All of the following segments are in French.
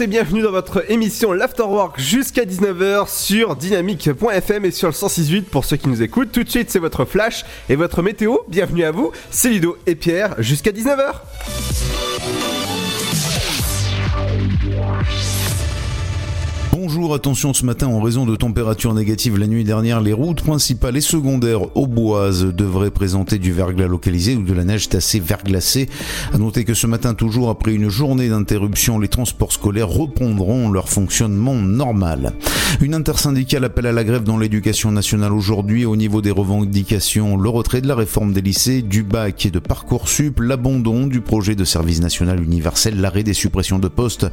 et bienvenue dans votre émission l'Afterwork jusqu'à 19h sur dynamique.fm et sur le 168 pour ceux qui nous écoutent. Tout de suite, c'est votre flash et votre météo. Bienvenue à vous, c'est Ludo et Pierre jusqu'à 19h. Attention ce matin en raison de températures négatives la nuit dernière, les routes principales et secondaires au boises devraient présenter du verglas localisé ou de la neige tassée verglacée. À noter que ce matin toujours après une journée d'interruption, les transports scolaires reprendront leur fonctionnement normal. Une intersyndicale appelle à la grève dans l'éducation nationale aujourd'hui au niveau des revendications, le retrait de la réforme des lycées, du bac et de Parcoursup, l'abandon du projet de service national universel, l'arrêt des suppressions de postes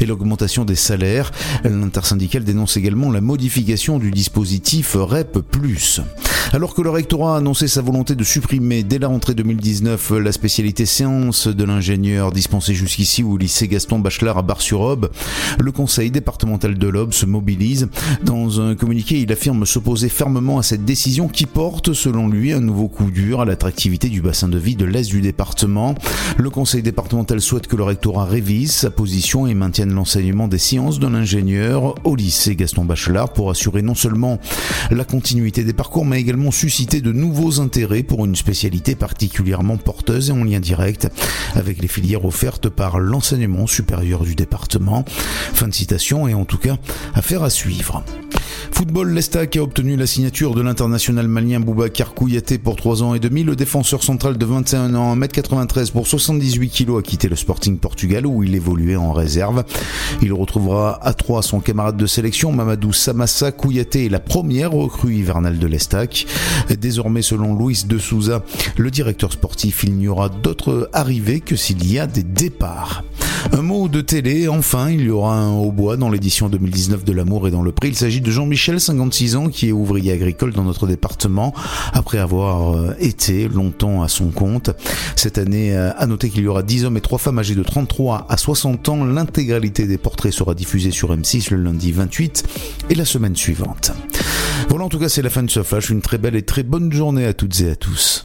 et l'augmentation des salaires. L'intersyndicale dénonce également la modification du dispositif REP+. Alors que le rectorat a annoncé sa volonté de supprimer dès la rentrée 2019 la spécialité séance de l'ingénieur dispensée jusqu'ici au lycée Gaston Bachelard à Bar-sur-Aube, le conseil départemental de l'Aube se mobilise. Dans un communiqué, il affirme s'opposer fermement à cette décision qui porte, selon lui, un nouveau coup dur à l'attractivité du bassin de vie de l'Est du département. Le conseil départemental souhaite que le rectorat révise sa position et maintienne l'enseignement des sciences de l'ingénieur au lycée Gaston Bachelard pour assurer non seulement la continuité des parcours, mais également susciter de nouveaux intérêts pour une spécialité particulièrement porteuse et en lien direct avec les filières offertes par l'enseignement supérieur du département. Fin de citation et en tout cas, affaire à suivre. Football, l'Estac a obtenu la signature de l'international malien Boubacar Kouyaté pour 3 ans et demi. Le défenseur central de 21 ans, 1m93 pour 78 kg a quitté le Sporting Portugal où il évoluait en réserve. Il retrouvera à 3 son camarade de sélection Mamadou Samassa Kouyaté est la première recrue hivernale de l'Estac. Désormais, selon Luis de Souza, le directeur sportif, il n'y aura d'autres arrivées que s'il y a des départs. Un mot de télé, enfin, il y aura un hautbois dans l'édition 2019 de L'amour et dans le prix. Il s'agit de Jean-Michel, 56 ans, qui est ouvrier agricole dans notre département, après avoir euh, été longtemps à son compte. Cette année, euh, à noter qu'il y aura 10 hommes et 3 femmes âgés de 33 à 60 ans. L'intégralité des portraits sera diffusée sur M6 le lundi 28 et la semaine suivante. Voilà, en tout cas, c'est la fin de ce flash. Une très belle et très bonne journée à toutes et à tous.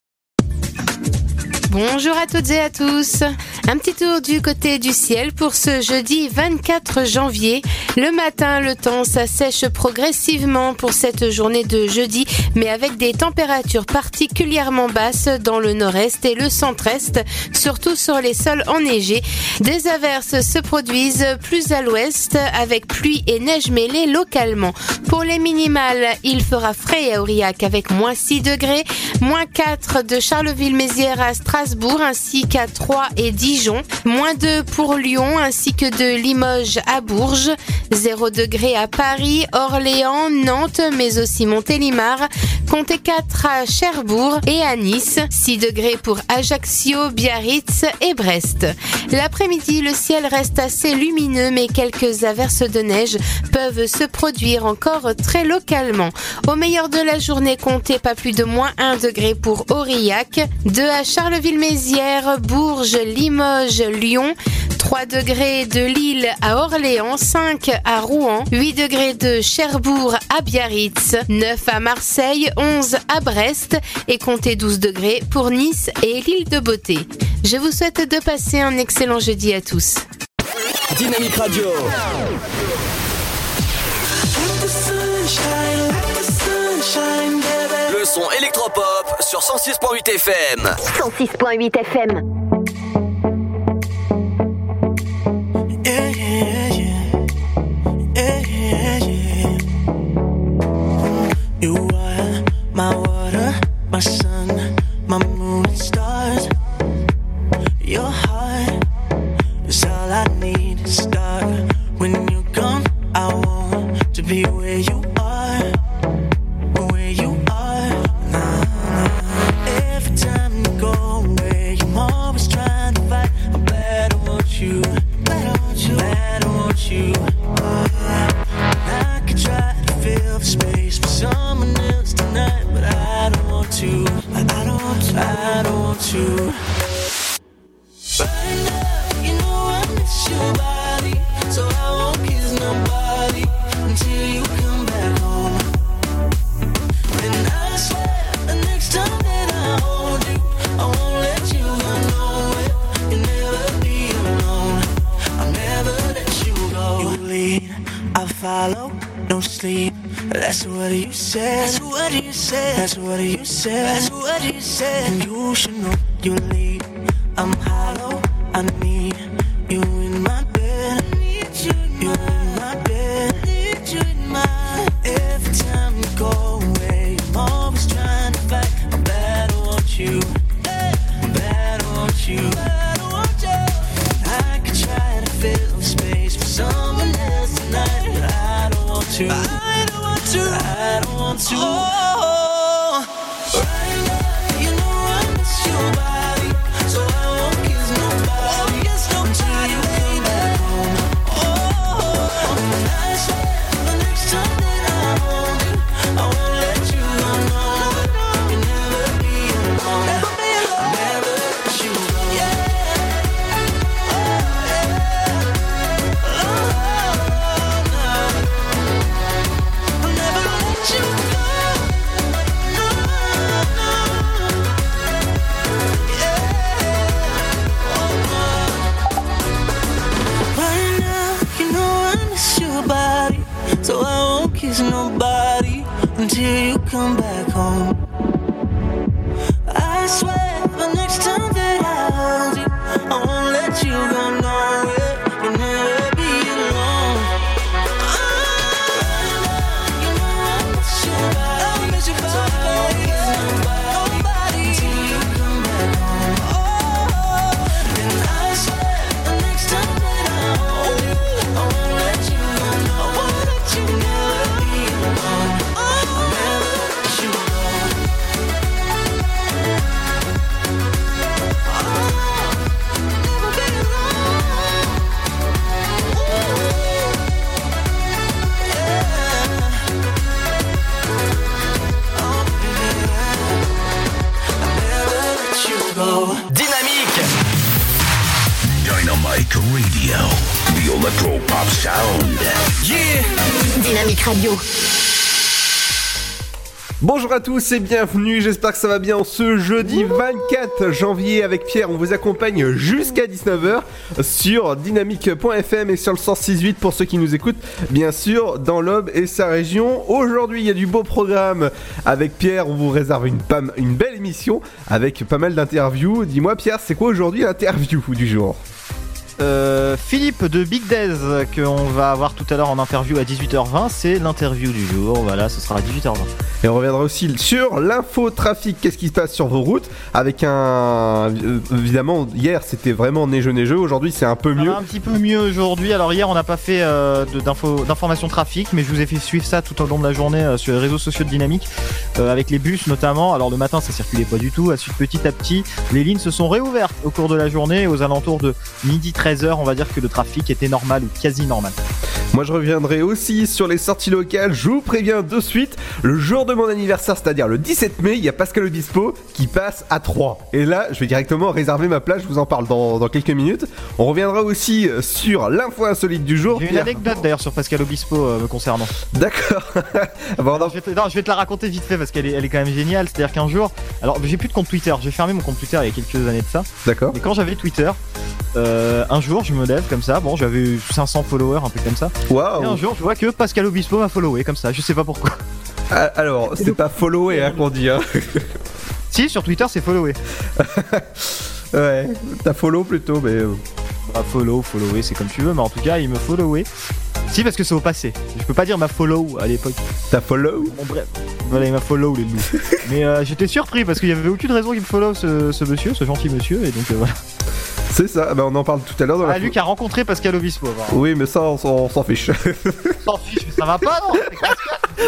Bonjour à toutes et à tous. Un petit tour du côté du ciel pour ce jeudi 24 janvier. Le matin, le temps s'assèche progressivement pour cette journée de jeudi, mais avec des températures particulièrement basses dans le nord-est et le centre-est, surtout sur les sols enneigés. Des averses se produisent plus à l'ouest avec pluie et neige mêlées localement. Pour les minimales, il fera frais à Aurillac avec moins 6 degrés, moins 4 de Charleville-Mézières à Strasbourg Strasbourg ainsi qu'à Troyes et Dijon, moins 2 pour Lyon ainsi que de Limoges à Bourges, 0 degré à Paris, Orléans, Nantes mais aussi Montélimar, comptez 4 à Cherbourg et à Nice, 6 degrés pour Ajaccio, Biarritz et Brest. L'après-midi, le ciel reste assez lumineux mais quelques averses de neige peuvent se produire encore très localement. Au meilleur de la journée, comptez pas plus de moins 1 degré pour Aurillac, 2 à Charleville Mézières, Bourges, Limoges, Lyon, 3 degrés de Lille à Orléans, 5 à Rouen, 8 degrés de Cherbourg à Biarritz, 9 à Marseille, 11 à Brest et comptez 12 degrés pour Nice et l'île de Beauté. Je vous souhaite de passer un excellent jeudi à tous. Dynamique Radio. Le son électropop sur 106.8 FM. 106.8 FM. Yeah, yeah, yeah. Yeah, yeah, yeah. You are my water, my sun, my moon and stars. Your heart is all I need to start. When you're gone, I want to be where you Bonjour à tous et bienvenue, j'espère que ça va bien en ce jeudi 24 janvier avec Pierre, on vous accompagne jusqu'à 19h sur dynamique.fm et sur le 106.8 pour ceux qui nous écoutent, bien sûr, dans l'Aube et sa région. Aujourd'hui il y a du beau programme avec Pierre, on vous réserve une, pam- une belle émission avec pas mal d'interviews. Dis-moi Pierre, c'est quoi aujourd'hui l'interview du jour? Euh, Philippe de Big Days qu'on va avoir tout à l'heure en interview à 18h20, c'est l'interview du jour. Voilà, ce sera à 18h20. Et on reviendra aussi sur l'infotrafic, qu'est-ce qui se passe sur vos routes avec un... euh, évidemment, hier c'était vraiment neigeux-neigeux, aujourd'hui c'est un peu mieux. un petit peu mieux aujourd'hui. Alors hier, on n'a pas fait euh, d'informations trafic, mais je vous ai fait suivre ça tout au long de la journée euh, sur les réseaux sociaux de Dynamique, euh, avec les bus notamment. Alors le matin, ça circulait pas du tout. Ensuite, petit à petit, les lignes se sont réouvertes au cours de la journée. Aux alentours de midi 13h, on va dire que le trafic était normal ou quasi normal. Moi je reviendrai aussi sur les sorties locales, je vous préviens de suite, le jour de mon anniversaire, c'est-à-dire le 17 mai, il y a Pascal Obispo qui passe à 3. Et là, je vais directement réserver ma place, je vous en parle dans, dans quelques minutes. On reviendra aussi sur l'info insolite du jour. J'ai une anecdote d'ailleurs sur Pascal Obispo euh, me concernant. D'accord. Bon, non, Je vais, te, non, je vais te la raconter vite fait parce qu'elle est, elle est quand même géniale. C'est-à-dire qu'un jour, alors j'ai plus de compte Twitter, j'ai fermé mon compte Twitter il y a quelques années de ça. D'accord. Mais quand j'avais Twitter, euh, un jour je me lève comme ça, bon j'avais eu 500 followers, un peu comme ça. Et un Waouh. jour je vois que Pascal Obispo m'a followé comme ça, je sais pas pourquoi. Ah, Alors, c'est pas follower hein, qu'on dit. Hein. Si, sur Twitter c'est followé. Ouais, t'as follow plutôt, mais. euh, Bah, follow, follower, c'est comme tu veux, mais en tout cas il me followé. Si, parce que c'est au passé. Je peux pas dire ma follow à l'époque. T'as follow Bon, bref. Voilà, il m'a follow les loups. mais euh, j'étais surpris parce qu'il y avait aucune raison qu'il me follow ce, ce monsieur, ce gentil monsieur, et donc euh, voilà. C'est ça, bah, on en parle tout à l'heure dans la. Ah, Luc a rencontré Pascal Obispo. apparemment. Oui, mais ça, on s'en- on s'en fiche. s'en fiche, mais ça va pas, non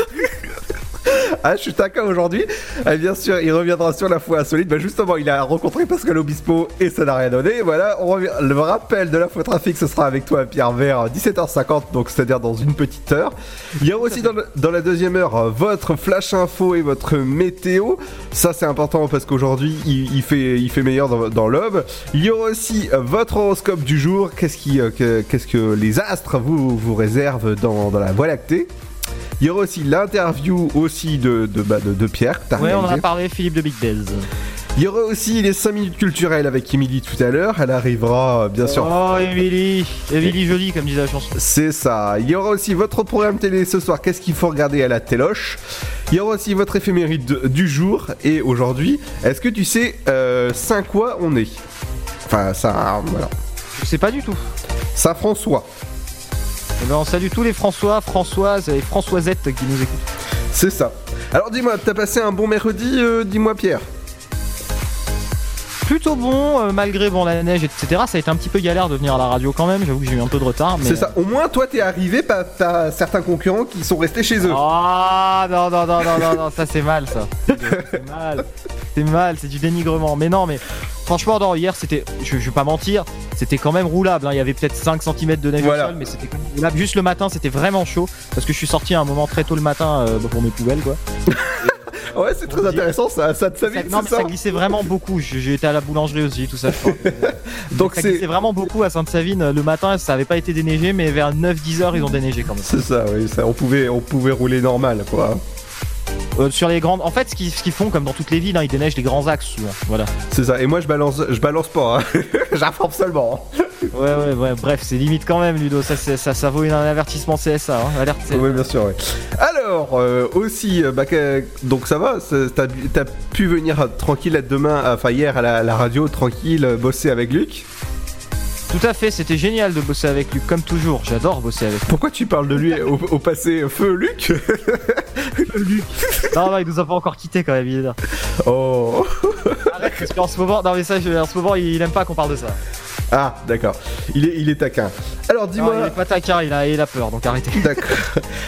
Ah, je suis taquin aujourd'hui. Ah, bien sûr, il reviendra sur la fois insolite. Bah, justement, il a rencontré Pascal Obispo et ça n'a rien donné. Voilà, on revient. Le rappel de la fois trafic, ce sera avec toi, Pierre, vers 17h50, donc c'est-à-dire dans une petite heure. Il y aura aussi dans, le- dans la deuxième heure euh, votre flash info et votre météo. Ça, c'est important parce qu'aujourd'hui, il, il fait, il fait meilleur dans, dans l'aube. Il y aura aussi euh, votre horoscope du jour. Qu'est-ce qui, euh, que- qu'est-ce que les astres vous, vous réservent dans, dans la Voie lactée? Il y aura aussi l'interview aussi de, de, bah, de, de Pierre. que t'as Ouais, on en réalisé. a parlé, Philippe de Big Days. Il y aura aussi les 5 minutes culturelles avec Emily tout à l'heure. Elle arrivera, euh, bien sûr. Oh, Emily Emily jolie, comme disait la chanson. C'est ça. Il y aura aussi votre programme télé ce soir. Qu'est-ce qu'il faut regarder à la téloche? Il y aura aussi votre éphéméride de- du jour. Et aujourd'hui, est-ce que tu sais euh, Saint quoi on est? Enfin, ça, voilà. Je sais pas du tout. Saint François. Eh ben, tous les François, Françoises et Françoisettes qui nous écoutent. C'est ça. Alors dis-moi, t'as passé un bon mercredi euh, Dis-moi Pierre? Plutôt bon, euh, malgré bon, la neige, etc. Ça a été un petit peu galère de venir à la radio quand même. J'avoue que j'ai eu un peu de retard. mais- C'est ça. Au moins, toi, t'es arrivé, pas t'as certains concurrents qui sont restés chez eux. Ah non, non, non, non, non, non, ça c'est mal ça. C'est mal. C'est mal, c'est du dénigrement. Mais non, mais franchement, non, hier c'était, je, je vais pas mentir, c'était quand même roulable. hein. Il y avait peut-être 5 cm de neige Voilà. au sol, mais c'était quand même roulable. Juste le matin, c'était vraiment chaud parce que je suis sorti à un moment très tôt le matin euh, pour mes poubelles quoi. Ouais, c'est très intéressant, ça, ça te Ça, non, mais ça ça glissait vraiment beaucoup. J'ai été à la boulangerie aussi, tout ça. Je crois. Donc ça glissait vraiment beaucoup à Sainte-Savine. Le matin, ça avait pas été déneigé, mais vers 9-10 heures, ils ont déneigé quand même. c'est ça, oui, ça, on pouvait, on pouvait rouler normal, quoi. Euh, sur les grandes. En fait, ce qu'ils font, comme dans toutes les villes, hein, ils déneigent les grands axes souvent. Voilà. C'est ça. Et moi, je balance, je balance pas. Hein. J'informe seulement. hein. Ouais, ouais, ouais. Bref, c'est limite quand même, Ludo. Ça, c'est- ça, ça vaut une- un avertissement CSA. Hein. Alerte CSA. Oui, bien sûr. ouais. Alors, euh, aussi, euh, bah, donc ça va. T'as pu venir tranquille demain, enfin hier à la, la radio, tranquille, bosser avec Luc. Tout à fait, c'était génial de bosser avec lui, comme toujours. J'adore bosser avec lui. Pourquoi tu parles de lui au, au passé Feu Luc Non, non, il nous a pas encore quitté quand même, il est là. Oh Arrête, parce qu'en ce moment, non, mais ça, en ce moment, il aime pas qu'on parle de ça. Ah, d'accord. Il est, il est taquin. Alors dis-moi. il est pas taquin, il a, il a peur, donc arrêtez. D'accord.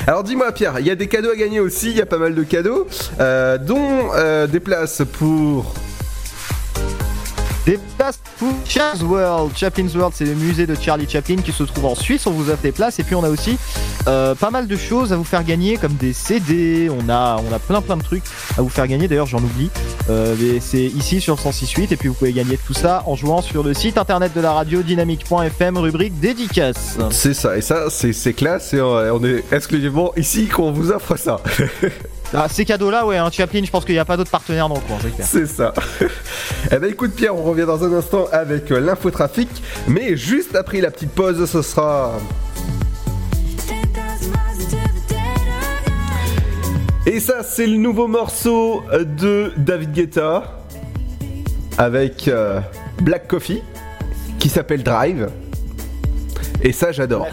Alors dis-moi Pierre, il y a des cadeaux à gagner aussi, il y a pas mal de cadeaux, euh, dont euh, des places pour... Des places pour Chaplin's World. Chaplin's World, c'est le musée de Charlie Chaplin qui se trouve en Suisse. On vous offre des places. Et puis on a aussi euh, pas mal de choses à vous faire gagner, comme des CD. On a, plein plein de trucs à vous faire gagner. D'ailleurs, j'en oublie. Euh, c'est ici sur 106.8 et puis vous pouvez gagner tout ça en jouant sur le site internet de la radio dynamique.fm rubrique dédicace. C'est ça, et ça, c'est classe, et on est exclusivement ici qu'on vous offre ça. Ah, ces cadeaux-là, ouais, hein, Chaplin, je pense qu'il n'y a pas d'autres partenaires dans le coin, c'est ça. eh ben écoute Pierre, on revient dans un instant avec euh, l'infotrafic, mais juste après la petite pause, ce sera... Et ça, c'est le nouveau morceau euh, de David Guetta avec euh, Black Coffee qui s'appelle Drive. Et ça, j'adore.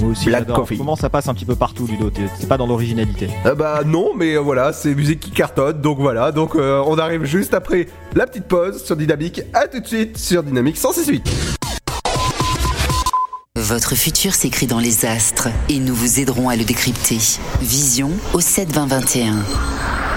Moi aussi, Black. Coffee. Comment ça passe un petit peu partout, Ludo C'est pas dans l'originalité. Ah bah non, mais euh, voilà, c'est musique qui cartonne, donc voilà, donc euh, on arrive juste après la petite pause sur Dynamique. À tout de suite sur Dynamique 106.8. Votre futur s'écrit dans les astres et nous vous aiderons à le décrypter. Vision au 7 20 21.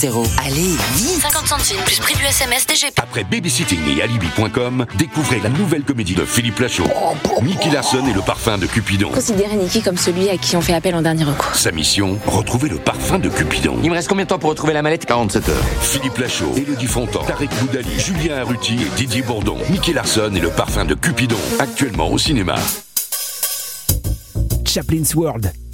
Allez, vite 50 centimes plus prix du SMS DGP. Après Babysitting et Alibi.com, découvrez la nouvelle comédie de Philippe Lachaud. Nicky Larson et le parfum de Cupidon. Considérez Niki comme celui à qui on fait appel en dernier recours. Sa mission, retrouver le parfum de Cupidon. Il me reste combien de temps pour retrouver la mallette? 47 heures. Philippe Lachaud, Elodie Fontan, Tarek Boudali, Julien Arruti et Didier Bourdon. Nicky Larson et le parfum de Cupidon. Actuellement au cinéma. Chaplin's World.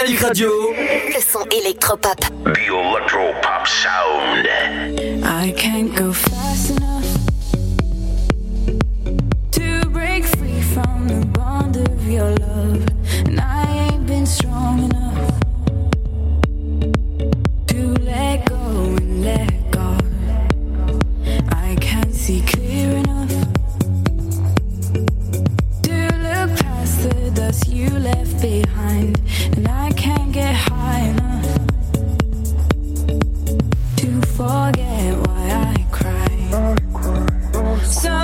Dynamique Radio. Le son électropop. The Electro Pop Sound. I can't go fast enough to break free from the bond of your love, and I ain't been strong enough to let go and let God. I can't see clear dust you left behind, and I can't get high enough to forget why I cry. So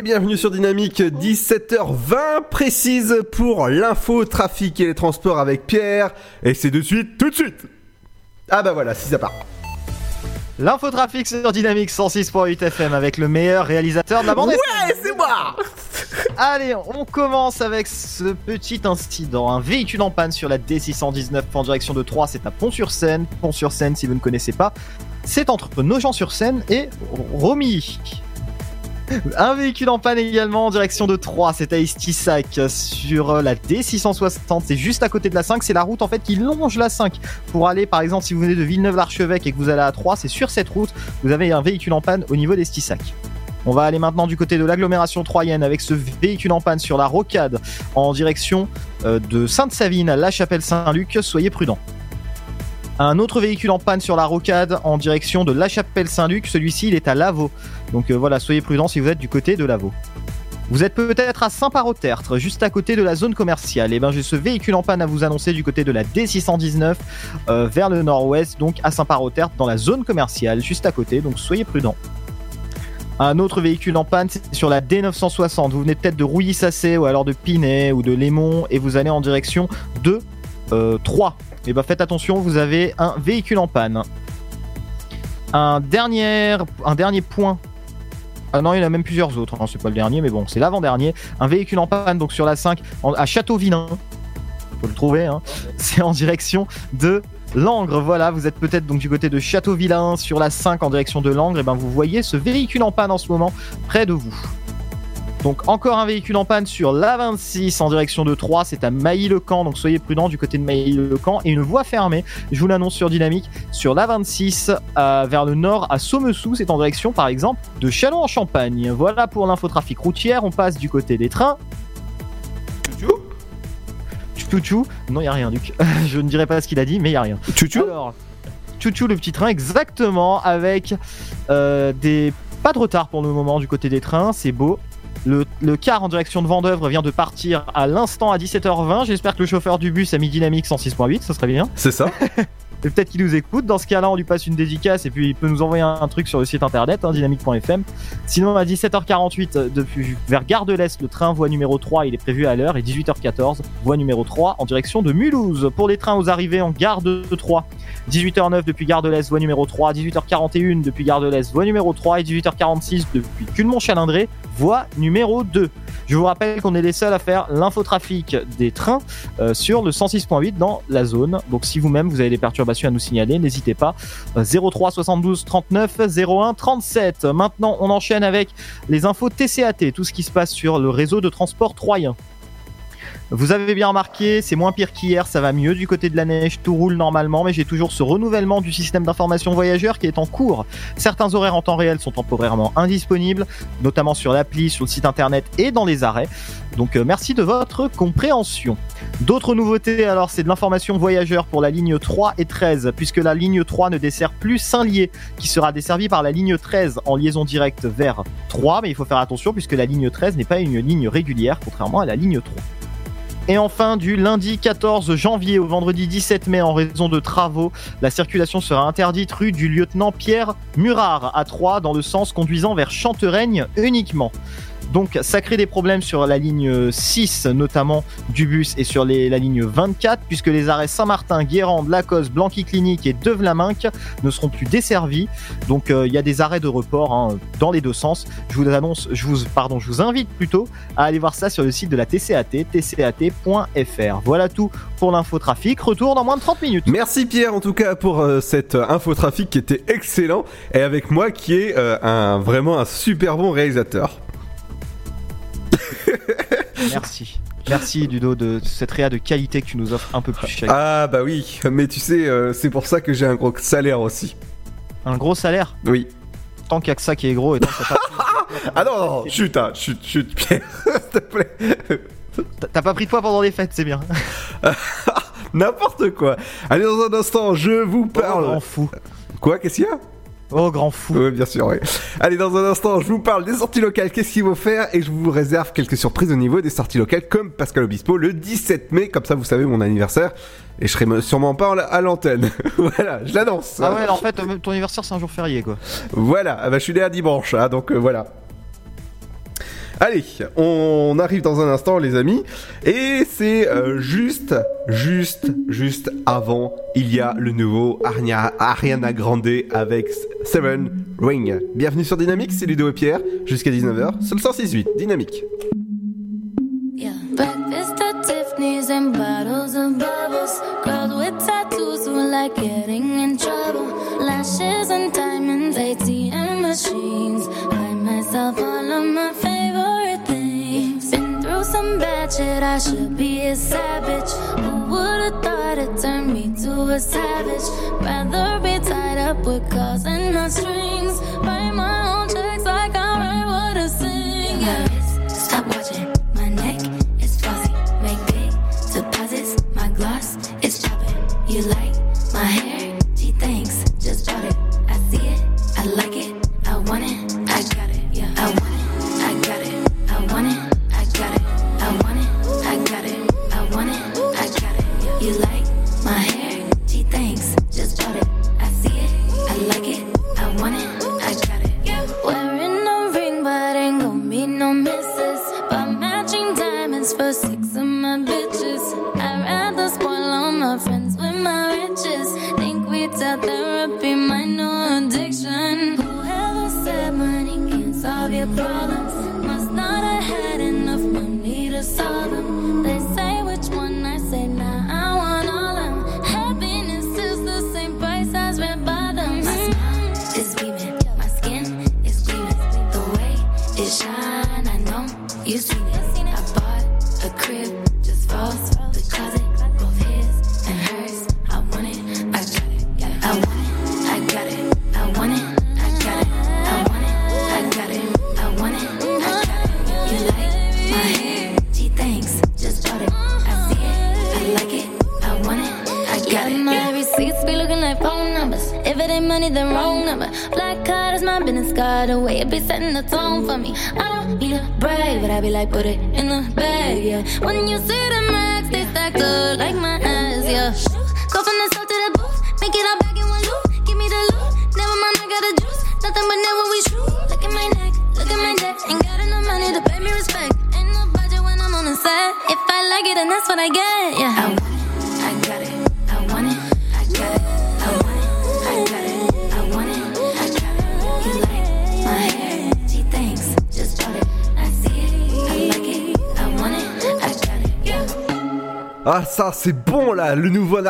Et bienvenue sur Dynamique, 17h20 précise pour l'info, trafic et les transports avec Pierre. Et c'est de suite, tout de suite. Ah bah voilà, si ça part. L'infotrafic sur Dynamique 106.8 FM avec le meilleur réalisateur de la bande. Ouais, c'est moi Allez, on commence avec ce petit incident. Un véhicule en panne sur la D619 en direction de Troyes, c'est à Pont-sur-Seine. Pont-sur-Seine, si vous ne connaissez pas, c'est entre Nogent-sur-Seine et Romilly. Un véhicule en panne également en direction de Troyes, c'est à Estissac sur la D660, c'est juste à côté de la 5, c'est la route en fait qui longe la 5 pour aller par exemple si vous venez de Villeneuve-l'Archevêque et que vous allez à Troyes, c'est sur cette route, vous avez un véhicule en panne au niveau d'Estissac. On va aller maintenant du côté de l'agglomération troyenne avec ce véhicule en panne sur la rocade en direction euh, de Sainte-Savine à La Chapelle-Saint-Luc. Soyez prudents. Un autre véhicule en panne sur la rocade en direction de La Chapelle-Saint-Luc. Celui-ci, il est à Lavaux. Donc euh, voilà, soyez prudents si vous êtes du côté de Lavaux. Vous êtes peut-être à Saint-Parot-Tertre, juste à côté de la zone commerciale. Et ben j'ai ce véhicule en panne à vous annoncer du côté de la D619 euh, vers le nord-ouest, donc à Saint-Parot-Tertre, dans la zone commerciale, juste à côté. Donc soyez prudents. Un autre véhicule en panne, c'est sur la D960. Vous venez peut-être de Rouilly-Sassé ou alors de Pinet ou de Lémont et vous allez en direction de euh, 3. Et ben faites attention, vous avez un véhicule en panne. Un dernier point. Ah non, il y en a même plusieurs autres. hein, C'est pas le dernier, mais bon, c'est l'avant-dernier. Un véhicule en panne, donc sur la 5, en- à Château-Villain. Faut le trouver, hein. C'est en direction de Langres. Voilà, vous êtes peut-être donc du côté de Château-Villain sur la 5 en direction de Langres. Et ben vous voyez ce véhicule en panne en ce moment près de vous. Donc encore un véhicule en panne sur la 26 en direction de 3, c'est à Mailly-le-Camp, donc soyez prudents du côté de Mailly-le-Camp. Et une voie fermée, je vous l'annonce sur Dynamique, sur la 26 euh, vers le nord à Sommessous, c'est en direction par exemple de Châlons-en-Champagne. Voilà pour l'infotrafic routière, on passe du côté des trains. Chouchou Non, il a rien, Duc. je ne dirai pas ce qu'il a dit, mais il y a rien. Chouchou Alors, Chouchou, le petit train, exactement, avec euh, des pas de retard pour le moment du côté des trains, c'est beau. Le, le car en direction de Vendœuvre vient de partir à l'instant à 17h20. J'espère que le chauffeur du bus a mis Dynamique 106.8, ça serait bien. C'est ça Et peut-être qu'il nous écoute. Dans ce cas-là, on lui passe une dédicace et puis il peut nous envoyer un, un truc sur le site internet, hein, dynamique.fm. Sinon, à 17h48, euh, depuis, vers Gare de l'Est, le train voie numéro 3, il est prévu à l'heure. Et 18h14, voie numéro 3 en direction de Mulhouse. Pour les trains aux arrivées en Gare de 3, 18h09 depuis Gare de l'Est, voie numéro 3. 18h41 depuis Gare de l'Est, voie numéro 3. Et 18h46 depuis Culmont-Chalindré, voie numéro 2. Je vous rappelle qu'on est les seuls à faire l'infotrafic des trains euh, sur le 106.8 dans la zone. Donc si vous-même vous avez des perturbations à nous signaler, n'hésitez pas. Euh, 03 72 39 01 37. Maintenant, on enchaîne avec les infos TCAT, tout ce qui se passe sur le réseau de transport troyen. Vous avez bien remarqué, c'est moins pire qu'hier, ça va mieux du côté de la neige, tout roule normalement, mais j'ai toujours ce renouvellement du système d'information voyageur qui est en cours. Certains horaires en temps réel sont temporairement indisponibles, notamment sur l'appli, sur le site internet et dans les arrêts. Donc euh, merci de votre compréhension. D'autres nouveautés, alors c'est de l'information voyageur pour la ligne 3 et 13, puisque la ligne 3 ne dessert plus Saint-Lié, qui sera desservie par la ligne 13 en liaison directe vers 3, mais il faut faire attention puisque la ligne 13 n'est pas une ligne régulière, contrairement à la ligne 3. Et enfin, du lundi 14 janvier au vendredi 17 mai, en raison de travaux, la circulation sera interdite rue du lieutenant Pierre Murard à Troyes, dans le sens conduisant vers Chantereigne uniquement. Donc ça crée des problèmes sur la ligne 6 notamment du bus et sur la ligne 24 puisque les arrêts Saint-Martin, Guérande, Lacoste, Blanqui Clinique et Devlaminck ne seront plus desservis. Donc euh, il y a des arrêts de report hein, dans les deux sens. Je vous annonce, je vous pardon, je vous invite plutôt à aller voir ça sur le site de la TCAT, tcat.fr. Voilà tout pour l'infotrafic. Retour dans moins de 30 minutes. Merci Pierre en tout cas pour euh, cette euh, infotrafic qui était excellent et avec moi qui est euh, vraiment un super bon réalisateur. Merci. Merci Dudo de cette réa de qualité que tu nous offres un peu plus chaque. Ah bah oui, mais tu sais, euh, c'est pour ça que j'ai un gros salaire aussi. Un gros salaire? Oui. Tant qu'il y a que ça qui est gros et tant que ça Ah non, non, chut, hein, chut, chut, Pierre, s'il te plaît. T'as- pas pris de poids pendant les fêtes, c'est bien. N'importe quoi. Allez, dans un instant, je vous parle. On. Quoi, qu'est-ce qu'il y a? Oh, grand fou. Oui, bien sûr, oui. Allez, dans un instant, je vous parle des sorties locales, qu'est-ce qu'il faut faire, et je vous réserve quelques surprises au niveau des sorties locales, comme Pascal Obispo, le 17 mai, comme ça vous savez mon anniversaire, et je serai sûrement pas à l'antenne. voilà, je l'annonce. Ah ouais, en fait, ton anniversaire c'est un jour férié, quoi. Voilà, ah bah, je suis né à dimanche, hein, donc euh, voilà. Allez, on arrive dans un instant, les amis. Et c'est euh, juste, juste, juste avant, il y a le nouveau Ariana Grande avec Seven Ring. Bienvenue sur Dynamique, c'est Ludo et Pierre, jusqu'à 19h, sur le 168, Dynamique. Yeah. Breakfast at Tiffany's and bottles of bubbles. Girls with tattoos who like getting in trouble. Lashes and diamonds, ATM machines. Buy myself all of my shit, I should be a savage. Who would've thought it turned me to a savage? Rather be tied up with calls and not strings. Write my own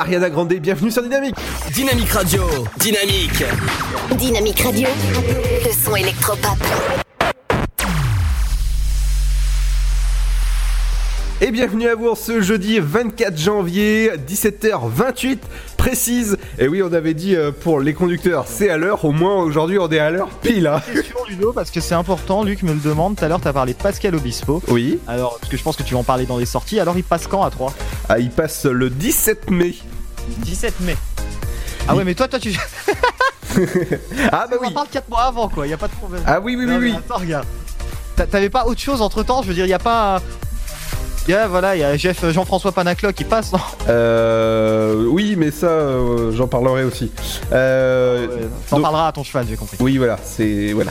Ariana Grande, bienvenue sur Dynamique Dynamique Radio, Dynamique Dynamique Radio, le son électropop. Et bienvenue à vous ce jeudi 24 janvier, 17h28 précise. Et oui, on avait dit euh, pour les conducteurs, c'est à l'heure. Au moins aujourd'hui, on est à l'heure pile. Hein. Question Ludo, parce que c'est important. Luc me le demande. Tout à l'heure, tu as parlé de Pascal Obispo. Oui. Alors, parce que je pense que tu vas en parler dans les sorties. Alors, il passe quand à 3 Ah, il passe le 17 mai. 17 mai. Ah ouais, mais toi, toi, tu. ah bah oui. On parle 4 mois avant, quoi. Il y a pas de problème. Ah oui, oui, oui, oui. Attends, regarde. T'avais pas autre chose entre temps Je veux dire, il y a voilà, il y a Jeff Jean-François Panaclo qui passe, non Euh. Oui, mais ça, euh, j'en parlerai aussi. Euh. T'en parleras à ton cheval, j'ai compris. Oui, voilà, c'est. Voilà.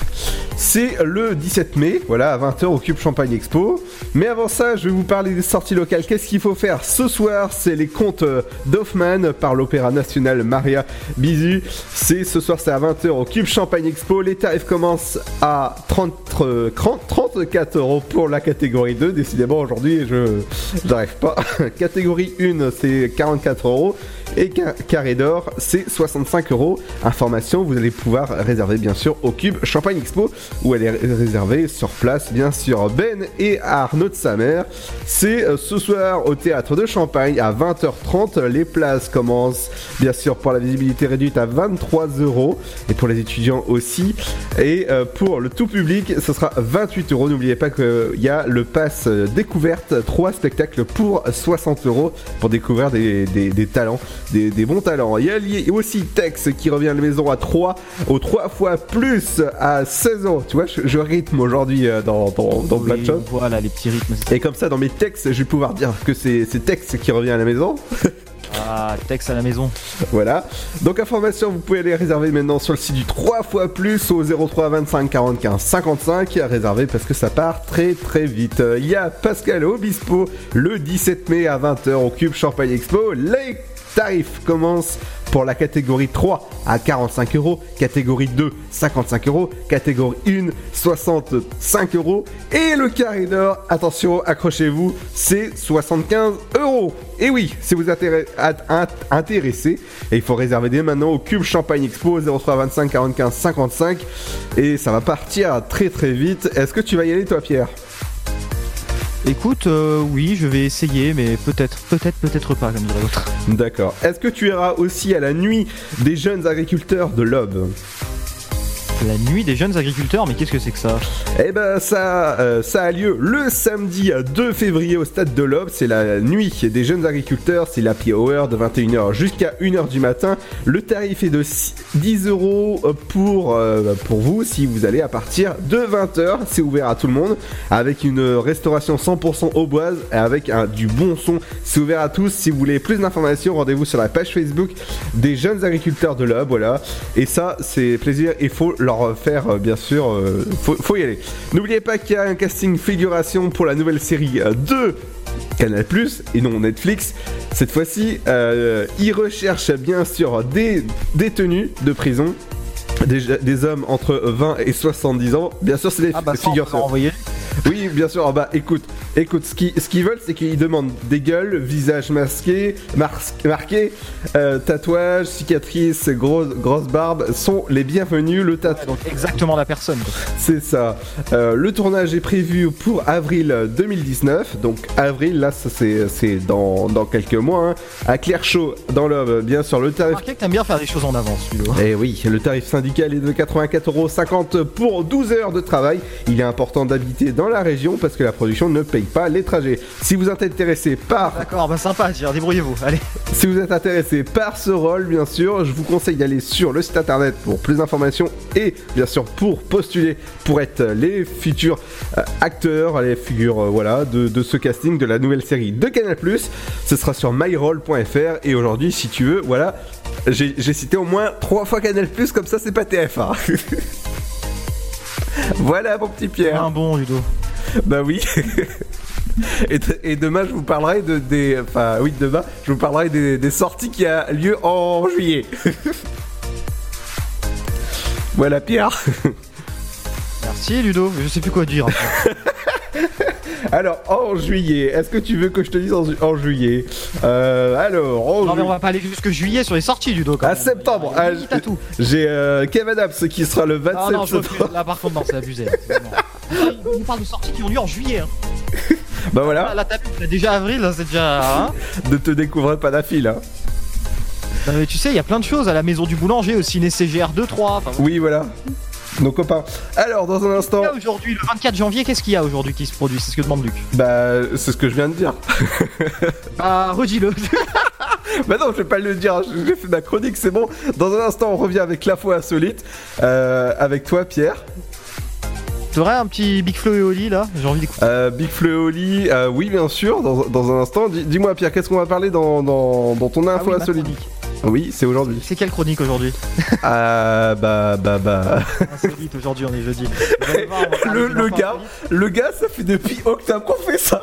C'est le 17 mai, voilà, à 20h au Cube Champagne Expo. Mais avant ça, je vais vous parler des sorties locales. Qu'est-ce qu'il faut faire ce soir? C'est les contes d'Hoffman par l'Opéra National Maria Bisu. C'est ce soir, c'est à 20h au Cube Champagne Expo. Les tarifs commencent à 30, 34 euros pour la catégorie 2. Décidément, aujourd'hui, je j'arrive pas. Catégorie 1, c'est 44 euros. Et carré d'or, c'est 65 euros. Information, vous allez pouvoir réserver bien sûr au Cube Champagne Expo, où elle est réservée sur place, bien sûr. Ben et Arnaud de sa mère. C'est euh, ce soir au théâtre de Champagne à 20h30. Les places commencent bien sûr pour la visibilité réduite à 23 euros. Et pour les étudiants aussi. Et euh, pour le tout public, ce sera 28 euros. N'oubliez pas qu'il y a le pass découverte, 3 spectacles pour 60 euros pour découvrir des talents des, des bons talents. Il y a aussi Tex qui revient à la maison à 3, aux 3 fois plus à 16 ans. Tu vois, je, je rythme aujourd'hui euh, dans, dans, dans choses. Voilà, les petits rythmes. Et comme ça, dans mes textes, je vais pouvoir dire que c'est Tex qui revient à la maison. Ah, Tex à la maison. Voilà. Donc information, vous pouvez aller réserver maintenant sur le site du 3 fois plus au 03 25 45 55 à réserver parce que ça part très très vite. Il y a Pascal Obispo le 17 mai à 20h au Cube Champagne Expo. Les tarifs commencent pour la catégorie 3 à 45 euros, catégorie 2 55 euros, catégorie 1 65 euros et le carré d'or, attention, accrochez-vous, c'est 75 euros. Et oui, si vous êtes intéressé, il faut réserver dès maintenant au Cube Champagne Expo 03 25 45 55 et ça va partir très très vite. Est-ce que tu vas y aller toi Pierre? Écoute, euh, oui, je vais essayer, mais peut-être, peut-être, peut-être pas, comme dirait l'autre. D'accord. Est-ce que tu iras aussi à la nuit des jeunes agriculteurs de l'Aube? La nuit des jeunes agriculteurs, mais qu'est-ce que c'est que ça Eh ben ça, euh, ça a lieu le samedi 2 février au stade de l'Aube. C'est la nuit des jeunes agriculteurs. C'est l'happy hour de 21h jusqu'à 1h du matin. Le tarif est de 10 euros pour, euh, pour vous si vous allez à partir de 20h. C'est ouvert à tout le monde avec une restauration 100% au boise et avec du bon son. C'est ouvert à tous. Si vous voulez plus d'informations, rendez-vous sur la page Facebook des jeunes agriculteurs de l'Aube. Voilà. Et ça, c'est plaisir. Il faut faire, euh, bien sûr, euh, faut, y aller. N'oubliez pas qu'il y a un casting figuration pour la nouvelle série euh, de Canal Plus et non Netflix. Cette fois-ci, euh, ils recherchent bien sûr des détenus de prison. Des, des hommes entre 20 et 70 ans. Bien sûr, c'est des Ah bah figures. Oui, bien sûr. Ah bah écoute, écoute, ce qu'ils ce qu'ils veulent, c'est qu'ils demandent des gueules, visage masqué, marqué, euh, tatouages, cicatrices, grosse, grosse barbe sont les bienvenus. Le tatouage. donc exactement la personne. C'est ça. Euh, le tournage est prévu pour avril 2019. Donc avril, là, c'est dans, dans quelques mois. hein. À Clairchaud, dans l'Aube, bien sûr, le tarif. Remarquez que t'aimes bien faire des choses en avance, Ludo. Eh oui, le tarif syndical est de 84,50€ pour 12 heures de travail. Il est important d'habiter dans la région parce que la production ne paye pas les trajets. Si vous êtes intéressé par D'accord, bah sympa, débrouillez-vous. Allez. si vous êtes intéressé par ce rôle, bien sûr, je vous conseille d'aller sur le site internet pour plus d'informations et bien sûr pour postuler pour être les futurs euh, acteurs, les figures euh, voilà de, de ce casting de la nouvelle série de Canal+. Ce sera sur myroll.fr et aujourd'hui, si tu veux, voilà, j'ai cité au moins trois fois Canal+, comme ça c'est pas TF1. voilà mon petit Pierre. Un bon, Ludo. Bah oui. Et demain, je vous parlerai de des. Enfin, oui, demain, je vous parlerai des, des sorties qui a lieu en juillet. voilà, Pierre. Merci, Ludo. Je sais plus quoi dire. Alors, en juillet, est-ce que tu veux que je te dise en, ju- en juillet Euh, Alors, en Non, mais on va pas aller jusque juillet sur les sorties, Ludo. Quand à même. septembre, ah, j'ai euh, Kevin Adams qui sera le 27 Non, non, je septembre. Là, par contre, non, c'est abusé. On nous parle de sorties qui ont lieu en juillet. Hein. Bah voilà, Là, t'as t'as déjà avril, là, c'est déjà. Hein ne te découvre pas la file. Hein. Non, mais tu sais, il y a plein de choses à la maison du boulanger, au ciné CGR 2, 3. Enfin, Oui, voilà. Nos copains. Alors, dans un instant, aujourd'hui, le 24 janvier, qu'est-ce qu'il y a aujourd'hui qui se produit? C'est ce que demande Luc. bah, c'est ce que je viens de dire. Bah, redis-le. Bah non, je vais pas le dire, j'ai fait ma chronique, c'est bon. Dans un instant, on revient avec l'info insolite. Euh, avec toi, Pierre. T'aurais un petit Big Flo et Oli là? J'ai envie d'écouter. Euh, Big Flo et Oli, euh, oui, bien sûr, dans, dans un instant. Dis- Dis-moi, Pierre, qu'est-ce qu'on va parler dans, dans, dans ton info Ah oui, ma insolite? Oui, c'est aujourd'hui. C'est quelle chronique aujourd'hui Euh, bah, bah, bah. Insolite, aujourd'hui, on est jeudi. On Le, gars, le gars, ça fait depuis octobre qu'on fait ça.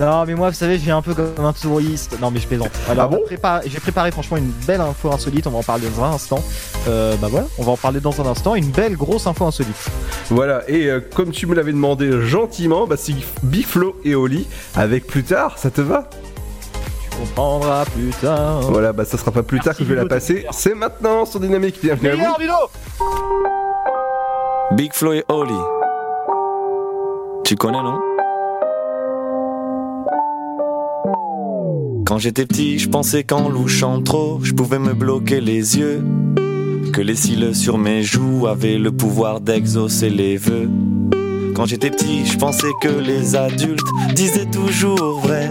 Non, mais moi, vous savez, je viens un peu comme un touriste. Non, mais je plaisante. Alors, Ah bon on va préparer- J'ai préparé franchement une belle info insolite. On va en parler dans un instant. Euh, bah voilà, on va en parler dans un instant. Une belle grosse info insolite. Voilà, et euh, comme tu me l'avais demandé gentiment, bah, c'est Big Flo et Oli avec plus tard, ça te va? Tu comprendras plus tard. Voilà, bah ça sera pas plus tard Merci, que je vais la passer. C'est maintenant sur Dynamique, bienvenue à vous. Big Flo et Oli. Tu connais, non? Quand j'étais petit, je pensais qu'en louchant trop, je pouvais me bloquer les yeux. Que les cils sur mes joues avaient le pouvoir d'exaucer les vœux. Quand j'étais petit, je pensais que les adultes disaient toujours vrai.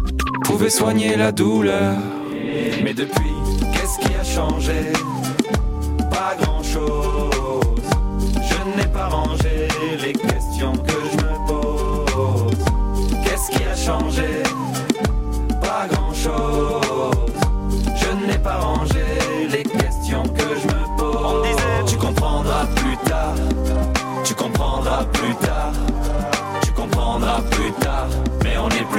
pouvait soigner la douleur. Mais depuis, qu'est-ce qui a changé? Pas grand-chose. Je n'ai pas rangé les questions que je me pose. Qu'est-ce qui a changé? Pas grand-chose. Je n'ai pas rangé les questions que je me pose. On disait, tu comprendras plus tard. Tu comprendras plus tard. Tu comprendras plus tard.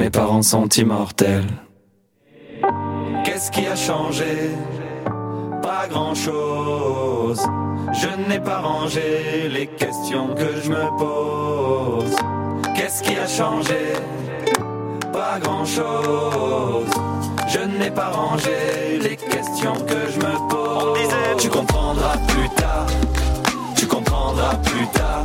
mes parents sont immortels. Qu'est-ce qui a changé? Pas grand-chose. Je n'ai pas rangé les questions que je me pose. Qu'est-ce qui a changé? Pas grand-chose. Je n'ai pas rangé les questions que je me pose. Tu comprendras plus tard. Tu comprendras plus tard.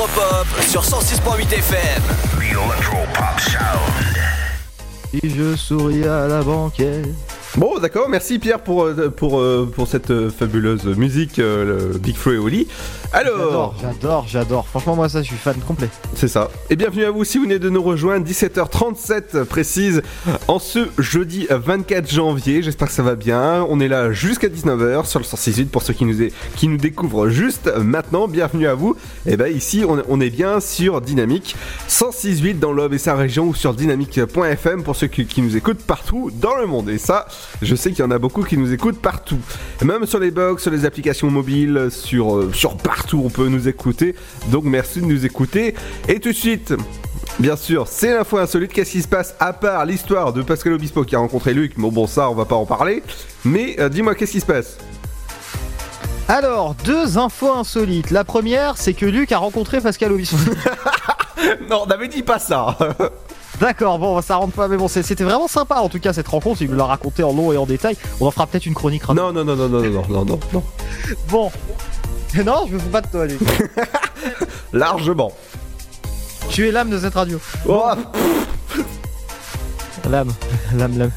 son électropop sur 106.8 FM. The Electropop Sound. Et je souris à la banquette. Bon, d'accord, merci Pierre pour, euh, pour, euh, pour cette euh, fabuleuse musique, le Big Flo et Oli. Alors, J'adore, j'adore, j'adore. Franchement, moi, ça, je suis fan complet. c'est ça. Et bienvenue à vous si vous venez de nous rejoindre, 17h37 précise, en ce jeudi 24 janvier. J'espère que ça va bien. On est là jusqu'à 19h sur le 168 pour ceux qui nous, est- qui nous découvrent juste maintenant. Bienvenue à vous. Et ben ici, on, on est bien sur Dynamique 168 dans l'Aube et sa région ou sur dynamique.fm pour ceux qui, qui nous écoutent partout dans le monde. Et ça, je sais qu'il y en a beaucoup qui nous écoutent partout. Même sur les box, sur les applications mobiles, sur, euh, sur partout, on peut nous écouter. Donc merci de nous écouter. Et tout de suite, bien sûr, c'est l'info insolite. Qu'est-ce qui se passe à part l'histoire de Pascal Obispo qui a rencontré Luc? Bon, bon, ça, on va pas en parler. Mais euh, dis-moi, qu'est-ce qui se passe? Alors, deux infos insolites. La première, c'est que Luc a rencontré Pascal Obispo. non, n'avait dit pas ça. D'accord, bon, ça rentre pas, mais bon, c'était vraiment sympa en tout cas cette rencontre. Il nous l'a raconté en long et en détail. On en fera peut-être une chronique. rapide. Non, non, non, non, non, non, non, non, non. Bon. Non, je me fous pas de toi, Luc. Largement. tu es l'âme de cette radio. Oh, L'âme, l'âme, l'âme.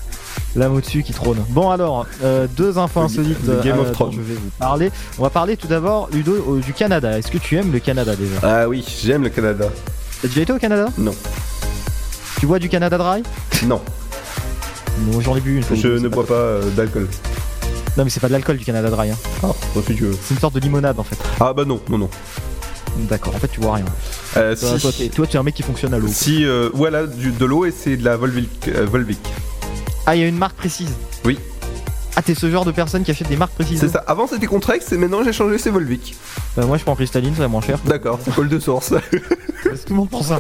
L'âme au-dessus qui trône. Bon alors, euh, deux infos insolites le Game of dont Thrones. je vais vous parler. On va parler tout d'abord Ludo euh, du Canada. Est-ce que tu aimes le Canada déjà? Ah oui, j'aime le Canada. T'as déjà été au Canada? Non. Tu bois du Canada Dry Non. Bon, j'en ai bu une fois. Je ne bois pas euh, d'alcool. Non mais c'est pas de l'alcool du Canada Dry. Hein. Ah, bah, si tu veux. C'est une sorte de limonade en fait. Ah bah non, non, non. D'accord, en fait tu vois rien. Euh, Toi, si. toi, t'es, toi, tu es un mec qui fonctionne à l'eau. Si, euh, voilà, du, de l'eau et c'est de la Volvic. euh, Volvic. Ah, il y a une marque précise. Oui. Ah, t'es ce genre de personne qui achète des marques précises C'est ça. Avant c'était Contrex et maintenant j'ai changé, c'est Volvic. Bah, moi je prends cristalline, ça va moins cher. D'accord, c'est colle de source. tout le monde pense ça.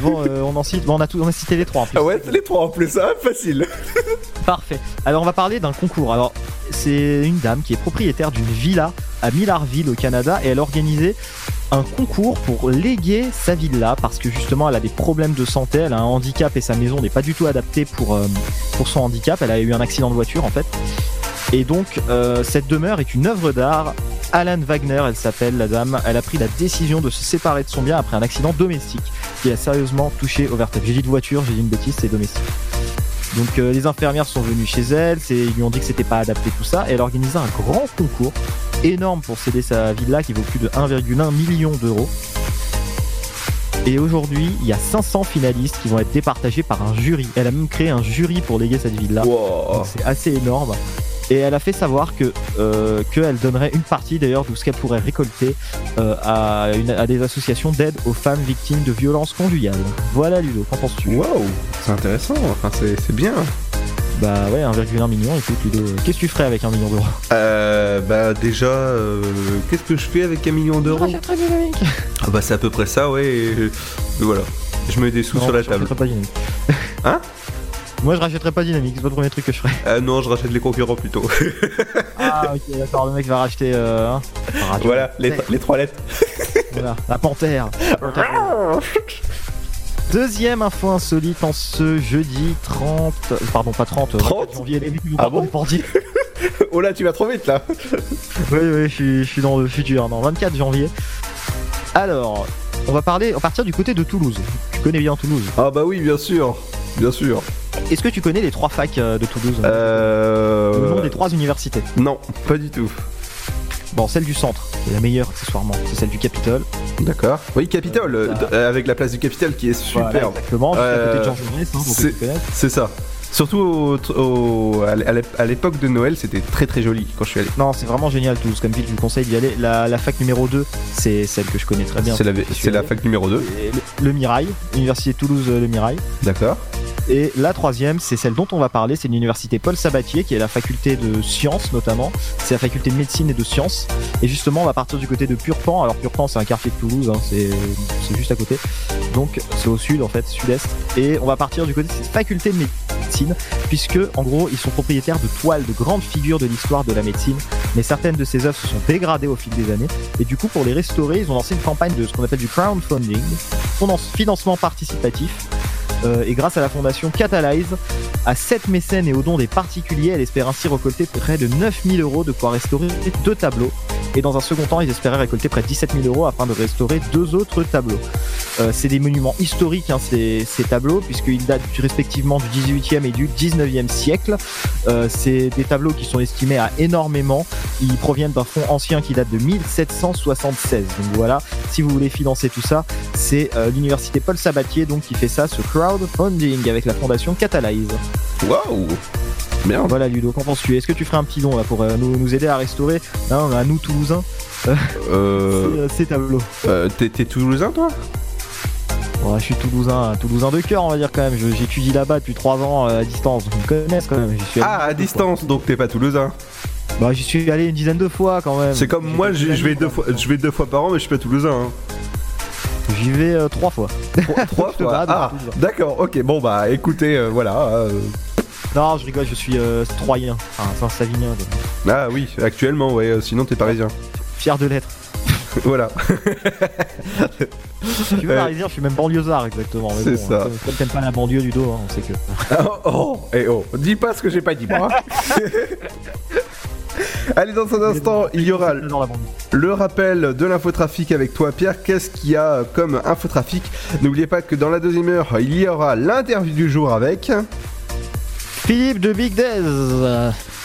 Bon, euh, on en cite, bon, on a tout, on a cité les trois en plus. Ah ouais, c'est les trois en plus, ça, facile. Parfait. Alors on va parler d'un concours. Alors c'est une dame qui est propriétaire d'une villa à Millarville au Canada et elle a organisé un concours pour léguer sa villa parce que justement elle a des problèmes de santé, elle a un handicap et sa maison n'est pas du tout adaptée pour, euh, son handicap. Elle a eu un accident de voiture en fait. Et donc euh, cette demeure est une œuvre d'art. Alan Wagner, elle s'appelle la dame. Elle a pris la décision de se séparer de son bien après un accident domestique qui a sérieusement touché au vertèbre. J'ai dit de voiture, j'ai dit une bêtise, c'est domestique. Donc euh, les infirmières sont venues chez elle, ils lui ont dit que c'était pas adapté tout ça, et elle a organisé un grand concours énorme pour céder sa villa qui vaut plus de 1,1 million d'euros. Et aujourd'hui, il y a 500 finalistes qui vont être départagés par un jury. Elle a même créé un jury pour léguer cette. Donc, C'est assez énorme. Et elle a fait savoir que euh, qu'elle donnerait une partie d'ailleurs de ce qu'elle pourrait récolter euh, à, une- à des associations d'aide aux femmes victimes de violences conjugales. Voilà Ludo, qu'en penses-tu? Waouh, c'est intéressant, enfin c'est c'est bien. Bah ouais, 1,1 million, écoute Ludo, qu'est-ce que tu ferais avec un million d'euros? Euh, bah déjà, euh, qu'est-ce que je fais avec un million d'euros? Très dynamique Ah bah c'est à peu près ça, ouais. et, euh, voilà, je mets des sous Non, sur la je table. pas dynamique. Hein? Moi je rachèterais pas dynamique, c'est pas le premier truc que je ferais. Ah non, je rachète les concurrents plutôt. Ah ok, d'accord, le mec va racheter. Euh, hein, voilà, les, les trois lettres. Voilà, la panthère. Deuxième info insolite en ce jeudi 30. euh, Pardon, pas 30, 30? janvier. Les mecs nous Ah parlent bon oh là, tu vas trop vite là. Oui, oui, je suis, je suis dans le futur, non, 24 janvier. Alors, on va parler, on va partir du côté de Toulouse. Tu connais bien Toulouse. Ah bah oui, bien sûr, bien sûr. Est-ce que tu connais les trois facs euh, de Toulouse Euh... Le nom des trois universités. Non, pas du tout. Bon, celle du centre, c'est la meilleure accessoirement, c'est celle du Capitole. D'accord. Oui, Capitole, euh, euh, avec la place du Capitole qui est Voilà, superbe. exactement, juste à côté de Georges Jaurès, hein, pour c'est- ça. Surtout au- au- à l'é- à l'époque de Noël, c'était très très joli quand je suis allé. Non, c'est vraiment génial Toulouse comme ville, je vous conseille d'y aller. La, la fac numéro 2, c'est celle que je connais très bien. C'est la, fac numéro 2. Et le, le Mirail, Université de Toulouse Le Mirail. D'accord. Et la troisième, c'est celle dont on va parler, c'est l'université Paul Sabatier, qui est la faculté de sciences notamment. C'est la faculté de médecine et de sciences. Et justement, on va partir du côté de Purpan. Alors Purpan, c'est un quartier de Toulouse, hein, c'est juste à côté. Donc c'est au sud en fait, sud-est. Et on va partir du côté de cette faculté de médecine, puisque en gros, ils sont propriétaires de toiles de grandes figures de l'histoire de la médecine. Mais certaines de ces œuvres se sont dégradées au fil des années. Et du coup, pour les restaurer, ils ont lancé une campagne de ce qu'on appelle du crowdfunding, finance- financement participatif. Euh, et grâce à la fondation Catalyse, à 7 mécènes et aux dons des particuliers, elle espère ainsi récolter près de 9000 euros de quoi restaurer deux tableaux. Et dans un second temps, ils espéraient récolter près de 17 000 euros afin de restaurer deux autres tableaux. Euh, c'est des monuments historiques, hein, ces, ces tableaux, puisqu'ils datent respectivement du 18e et du 19e siècle. Euh, c'est des tableaux qui sont estimés à énormément. Ils proviennent d'un fonds ancien qui date de 1776. Donc voilà, si vous voulez financer tout ça, c'est l'université Paul Sabatier donc qui fait ça, ce crowdfunding avec la fondation Catalyse. Waouh Bien. Voilà Ludo, qu'en penses-tu? Est-ce que tu ferais un petit don là pour euh, nous, nous aider à restaurer hein, à nous Toulousains? Euh, Euh, ces, tableaux euh, T'es toulousain toi? Ouais, Je suis Toulousain, Toulousain de cœur on va dire quand même. J'étudie là-bas depuis 3 ans euh, à distance, donc ils me connaissent quand même. Suis Ah, à fois. distance, donc t'es pas toulousain. Bah j'y suis allé une dizaine de fois quand même. C'est comme moi, je vais deux fois, je vais deux fois par an, mais je suis pas toulousain. hein. J'y vais euh, trois fois. Trois, trois Je fois. Ah, d'accord. Ok. Bon bah, écoutez, euh, voilà. euh, Non, je rigole, je suis euh, troyen, enfin Saint-Savinien, donc, Ah oui, actuellement, ouais. euh, sinon, t'es parisien. fier de l'être. voilà. Si tu veux Euh, parisien, je suis même banlieusard exactement. mais c'est bon, ça. Comme, comme t'aimes pas la banlieue du dos, hein, on sait que. oh, oh, et oh, dis pas ce que j'ai pas dit moi. Allez, dans un instant, il y aura le rappel de l'infotrafic avec toi, Pierre. Qu'est-ce qu'il y a comme infotrafic? N'oubliez pas que dans la deuxième heure, il y aura l'interview du jour avec. Philippe de Big Dez.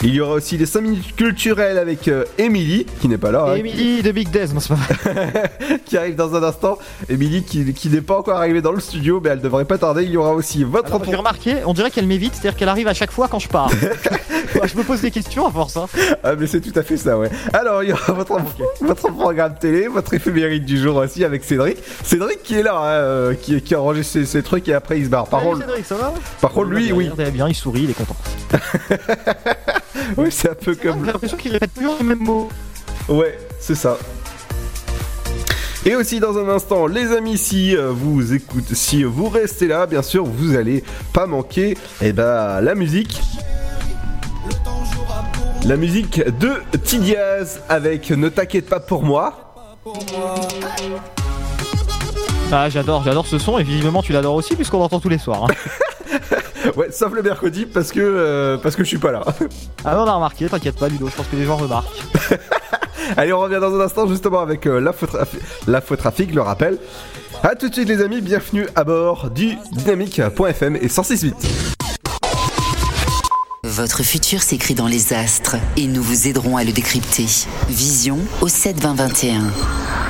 Il y aura aussi les 5 minutes culturelles avec euh, Émilie, qui n'est pas là, hein, Emily de Big Dez, non c'est pas vrai. qui arrive dans un instant. Émilie qui, qui n'est pas encore arrivée dans le studio, mais elle devrait pas tarder. Il y aura aussi votre J'ai remarqué, on dirait qu'elle m'évite, c'est-à-dire qu'elle arrive à chaque fois quand je pars. Je me pose des questions à force. Hein. Ah mais c'est tout à fait ça ouais. Alors il y aura votre, votre programme télé, votre éphémérite du jour aussi avec Cédric. Cédric qui est là, hein, euh, qui, qui a rangé ses, ses trucs et après il se barre. Par contre, Cédric, ça va? par contre lui oui. Regardez bien, il sourit, il est content. Oui, c'est un peu comme. J'ai l'impression qu'il répète toujours les mêmes mots. Ouais, c'est ça. Et aussi dans un instant, les amis, si euh, vous écoutez, si vous restez là, bien sûr, vous allez pas manquer eh ben, la musique. La musique de Tidiaz avec Ne t'inquiète pas pour moi. Ah, j'adore, j'adore ce son et visiblement tu l'adores aussi puisqu'on l'entend tous les soirs. hein. Ouais, sauf le mercredi parce que euh, parce que je suis pas là. Ah non, on a remarqué, t'inquiète pas Ludo, je pense que les gens remarquent. Allez, on revient dans un instant justement avec euh, l'info trafic, le rappel. A tout de suite les amis, bienvenue à bord du dynamique.fm et 106.8. Votre futur s'écrit dans les astres et nous vous aiderons à le décrypter. Vision au 7 20 21.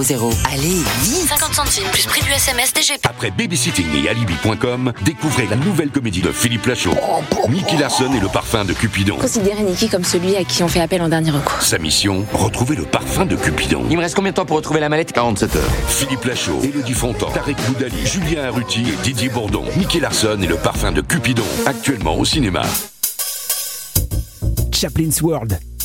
61000. Allez, vite 50 centimes plus prix du SMS DGP. Après Babysitting et Alibi.com, découvrez la nouvelle comédie de Philippe Lachaud. Nicky Larson et le parfum de Cupidon. Considérez Nicky comme celui à qui on fait appel en dernier recours. Sa mission, retrouver le parfum de Cupidon. Il me reste combien de temps pour retrouver la mallette? 47 heures. Philippe Lachaud, Elodie Fontan, Tarek Boudali, Julien Arruti et Didier Bourdon. Nicky Larson et le parfum de Cupidon. Actuellement au cinéma. Chaplin's World.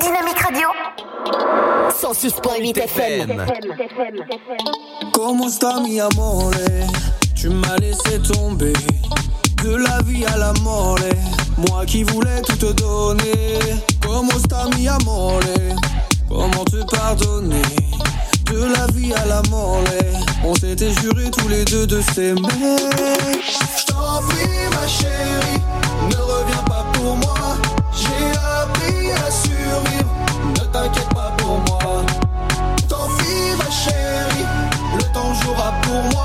Dynamique Radio. 106.8 FM. Comment sta mi amore? Tu m'as laissé tomber. De la vie à la mort Moi qui voulais tout te donner. Comment sta mi amore? Comment te pardonner? De la vie à la mort On s'était juré tous les deux de s'aimer. Je t'en prie ma chérie Ne reviens pas pour moi appris à survivre Ne t'inquiète pas pour moi Tant pis ma chérie, le temps jouera pour moi.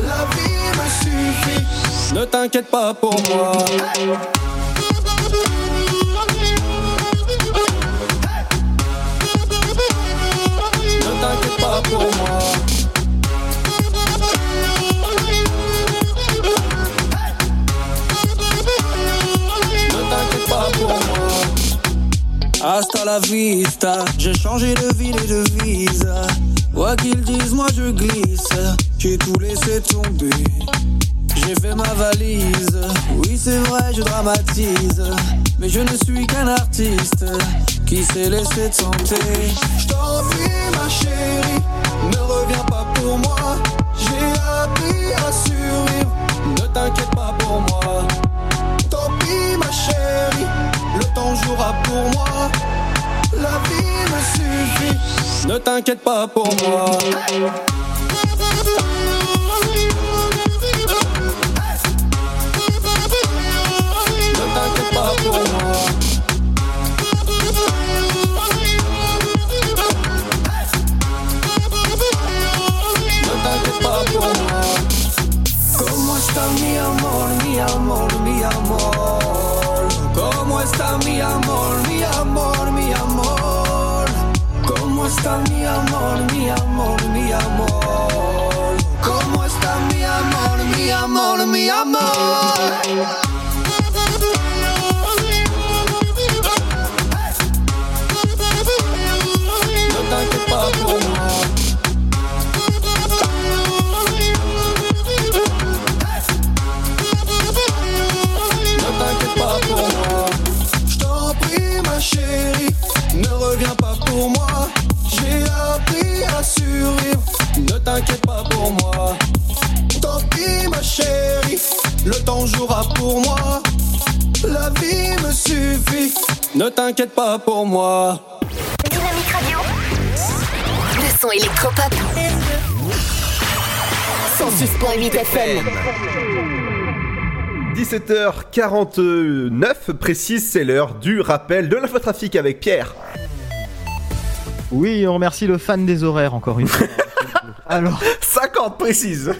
La vie me suffit, ne t'inquiète pas pour moi. Ne t'inquiète pas pour moi. La vista, j'ai changé de ville et de visa. Quoi qu'ils disent, moi je glisse. J'ai tout laissé tomber. J'ai fait ma valise. Oui, c'est vrai, je dramatise. Mais je ne suis qu'un artiste qui s'est laissé tenter. Je t'en ma chérie, ne reviens pas pour moi. J'ai appris à survivre. Ne t'inquiète pas pour moi. Tant pis, ma chérie, le temps jouera pour moi. La vie me suffit, ne t'inquiète pas pour moi. Ne t'inquiète pas pour moi. Ne t'inquiète pas pour moi. ¿Cómo está mi amor, mi amor, mi amor? ¿Cómo está mi amor, está mi amor, mi amor, mi amor? ¿Cómo está mi amor, mi amor, mi amor? chérie, reviens pas pour moi. ne t'inquiète pas pour moi. Tant pis ma chérie, le temps jouera pour moi. La vie me suffit, ne t'inquiète pas pour moi. Dynamique Radio, le son électropop. 106.8 FM. 17h49 précise, c'est l'heure du rappel de l'infotrafic avec Pierre. Oui, on remercie le fan des horaires encore une fois. Alors, 50 précise.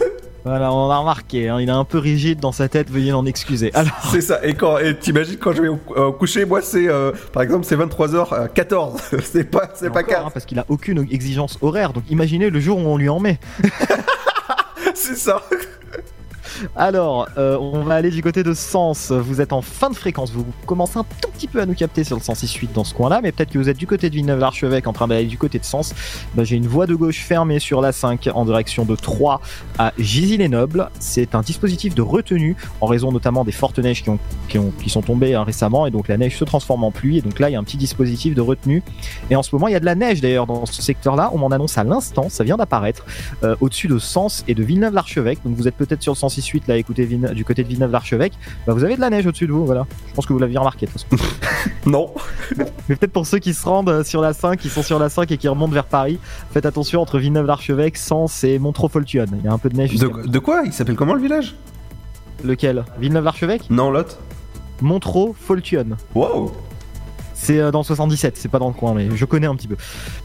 voilà, on a remarqué, hein, il est un peu rigide dans sa tête, veuillez l'en excuser. Alors, C'est ça. Et quand et t'imagines quand je vais au, au coucher, moi c'est euh, par exemple c'est 23h14. c'est pas c'est pas encore, 15. hein, parce qu'il a aucune exigence horaire, donc imaginez le jour où on lui en met. c'est ça. Alors, euh, on va aller du côté de Sens. Vous êtes en fin de fréquence. Vous commencez un tout petit peu à nous capter sur le 106.8 dans ce coin-là, mais peut-être que vous êtes du côté de Villeneuve-l'Archevêque en train d'aller du côté de Sens. Bah, J'ai une voie de gauche fermée sur la 5 en direction de 3 à Gisy-les-Nobles. C'est un dispositif de retenue en raison notamment des fortes neiges qui, ont, qui, ont- qui sont tombées hein, récemment et donc la neige se transforme en pluie. Et donc là, il y a un petit dispositif de retenue. Et en ce moment, il y a de la neige d'ailleurs dans ce secteur-là. On m'en annonce à l'instant, ça vient d'apparaître euh, au-dessus de Sens et de Villeneuve-l'Archevêque. Donc vous êtes peut-être sur le 106.8 là, écoutez du côté de Villeneuve-l'Archevêque. Bah, vous avez de la neige au-dessus de vous, voilà. Je pense que vous l'aviez remarqué de toute façon. non. Mais peut-être pour ceux qui se rendent euh, sur la 5, qui sont sur la 5 et qui remontent vers Paris, faites attention entre Villeneuve-l'Archevêque, Sens et Montreux-Foltuon. Il y a un peu de neige. De, quoi Il s'appelle comment le village? Lequel? Villeneuve-l'Archevêque Non, l'autre. Montreux-Foltuon. Wow. C'est euh, dans le 77, c'est pas dans le coin, mais je connais un petit peu.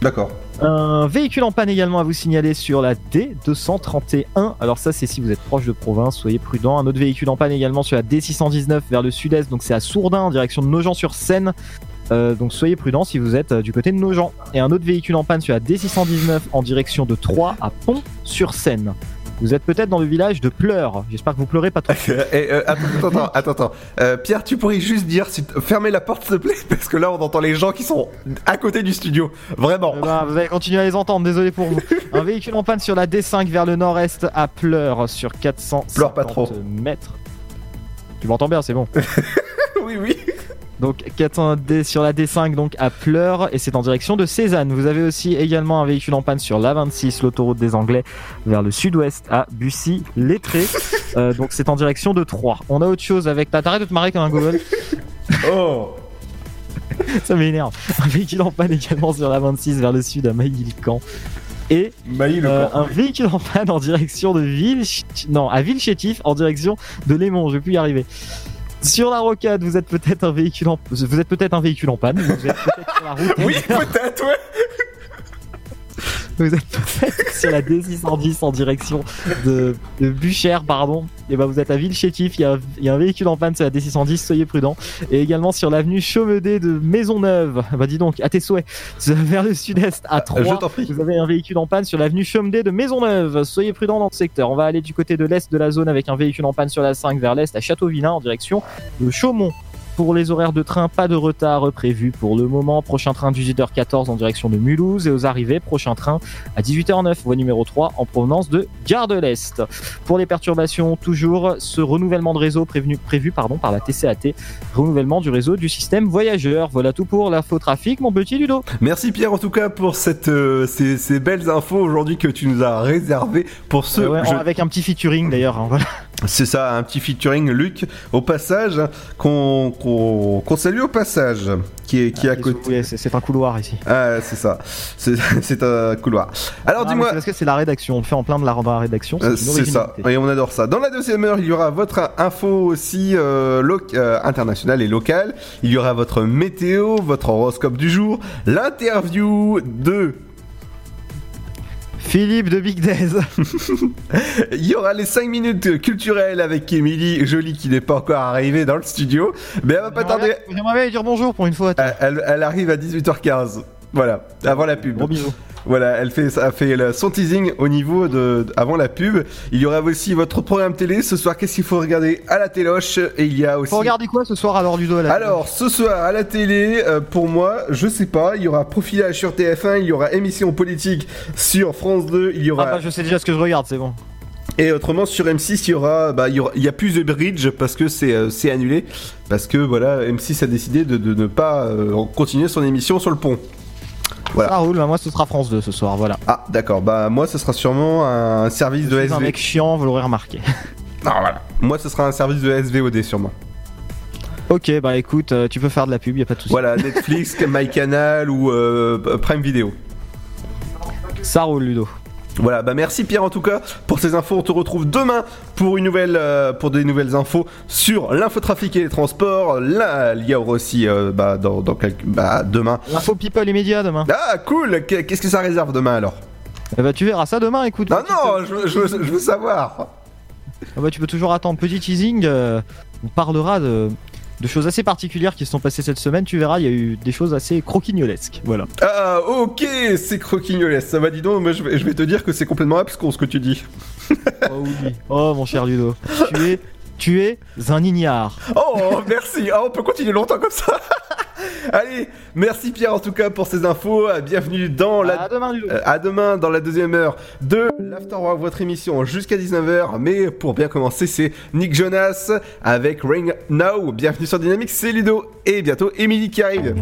D'accord. Un véhicule en panne également à vous signaler sur la D231. Alors ça c'est si vous êtes proche de province, soyez prudent. Un autre véhicule en panne également sur la D619 vers le sud-est, donc c'est à Sourdin en direction de Nogent-sur-Seine. Euh, donc soyez prudent si vous êtes euh, du côté de Nogent. Et un autre véhicule en panne sur la D619 en direction de Troyes à Pont-sur-Seine. Vous êtes peut-être dans le village de Pleurs. J'espère que vous pleurez pas trop. Eh, euh, attends, attends, attends. Euh, Pierre, tu pourrais juste dire, si fermez la porte s'il te plaît, parce que là on entend les gens qui sont à côté du studio. Vraiment. Eh ben, vous allez continuer à les entendre, désolé pour vous. Un véhicule en panne sur la D5 vers le nord-est à Pleurs sur 400 Pleure pas trop. mètres. Tu m'entends bien, c'est bon. oui, oui. Donc 400 D sur la D5 donc à Pleurs et c'est en direction de Cézanne. Vous avez aussi également un véhicule en panne sur la 26, l'autoroute des Anglais, vers le sud-ouest à Bussy-Lettré. Euh, donc c'est en direction de Troyes. On a autre chose avec... T'arrêtes de te marrer comme un gogol Oh Ça m'énerve. Un véhicule en panne également sur la 26 vers le sud à Mailly-le-Camp. Et euh, un véhicule en panne en direction de Ville... Non, à en direction de Lémont. Je vais plus y arriver. Sur la rocade, vous êtes peut-être un véhicule en vous êtes peut-être un véhicule en panne. Vous êtes peut-être sur la route. Oui, peut-être, ouais. Vous êtes peut-être sur la D610 en direction de, de Buchère, pardon. Et ben vous êtes à Villechétif, il y, a, il y a un véhicule en panne sur la D610, soyez prudents. Et également sur l'avenue Chaumedet de Maisonneuve. Bah dis donc, à tes souhaits. Vers le sud-est à 3. je t'en prie. Vous avez un véhicule en panne sur l'avenue Chaumedet de Maisonneuve. Soyez prudents dans ce secteur. On va aller du côté de l'est de la zone avec un véhicule en panne sur la 5 vers l'est à Châteauvillain en direction de Chaumont. Pour les horaires de train, pas de retard prévu pour le moment. Prochain train 18h14 en direction de Mulhouse et aux arrivées, prochain train à 18h09, voie numéro 3 en provenance de Gare de l'Est. Pour les perturbations, toujours ce renouvellement de réseau prévenu, prévu pardon, par la TCAT, renouvellement du réseau du système voyageur. Voilà tout pour l'infotrafic, mon petit Ludo. Merci Pierre en tout cas pour cette, euh, ces, ces belles infos aujourd'hui que tu nous as réservées pour ce Euh, ouais. Avec un petit featuring d'ailleurs. hein, voilà. C'est ça, un petit featuring Luc au passage qu'on qu'on salue au passage qui est qui est à côté. Ouais, c'est un couloir ici. Ah c'est ça, c'est un couloir. Alors Ah, dis-moi. Parce que c'est la rédaction, on le fait en plein de la, la rédaction. Euh, C'est ça, originalité. et on adore ça. Dans la deuxième heure, il y aura votre info aussi euh, euh, internationale et locale. Il y aura votre météo, votre horoscope du jour, l'interview de Philippe de Big Days. Il y aura les 5 minutes culturelles avec Émilie Jolie qui n'est pas encore arrivée dans le studio. Mais elle va pas tarder. J'aimerais bien lui dire bonjour pour une fois. Elle, elle- elle arrive à 18h15. Voilà, avant la pub. Gros bisous. Voilà, elle fait, elle fait son teasing au niveau de, de- avant la pub. Il y aura aussi votre programme télé ce soir. Qu'est-ce qu'il faut regarder à la téloche Et il y a aussi. Faut regarder quoi ce soir alors Ludo à la Alors, ce soir à la télé, euh, pour moi, je sais pas, il y aura profilage sur TF1, il y aura émission politique sur France 2, il y Ah aura. bah je sais déjà ce que je regarde, c'est bon. Et autrement sur M6 il y aura bah il y, aura- il y a plus de bridge parce que c'est euh, c'est annulé parce que voilà M6 a décidé de, de ne pas euh, continuer son émission sur le pont. Voilà. Ça roule, bah moi ce sera France 2 ce soir, voilà. Ah d'accord bah moi ce sera sûrement un service de suis un SV. mec chiant, vous l'aurez remarqué. Ah, voilà. Moi, ce sera un service de SVOD sûrement. Ok, bah écoute, euh, tu peux faire de la pub, y a pas de souci. Voilà, Netflix, MyCanal ou euh, Prime Video. Ça roule, Ludo. Voilà, bah merci Pierre en tout cas pour ces infos. On te retrouve demain pour une nouvelle, euh, pour des nouvelles infos sur l'infotrafic et les transports. Là, il y aura aussi euh, bah, dans, dans quelques, bah, demain. L'info people et médias demain. Ah cool. Qu'est-ce que ça réserve demain alors? Eh bah tu verras ça demain. Écoute. Non non, je, je, je veux savoir. Ah bah tu peux toujours attendre. Petit teasing. euh, on parlera de de choses assez particulières qui se sont passées cette semaine. Tu verras, il y a eu des choses assez croquignolesques. Voilà. Ah ok, c'est croquignolesque. Ça va, dis donc, moi je vais, je vais te dire que c'est complètement abscon ce que tu dis. oh oui. Oh mon cher Ludo. tu es, tu es un ignare. Oh merci. Ah, on peut continuer longtemps comme ça. Allez, merci Pierre en tout cas pour ces infos. Bienvenue dans la. À demain. Euh, à demain dans la deuxième heure de l'Afterwork, votre émission jusqu'à 19h. Mais pour bien commencer, c'est Nick Jonas avec Ring Now. Bienvenue sur Dynamique, c'est Ludo. Et bientôt, Emily qui arrive.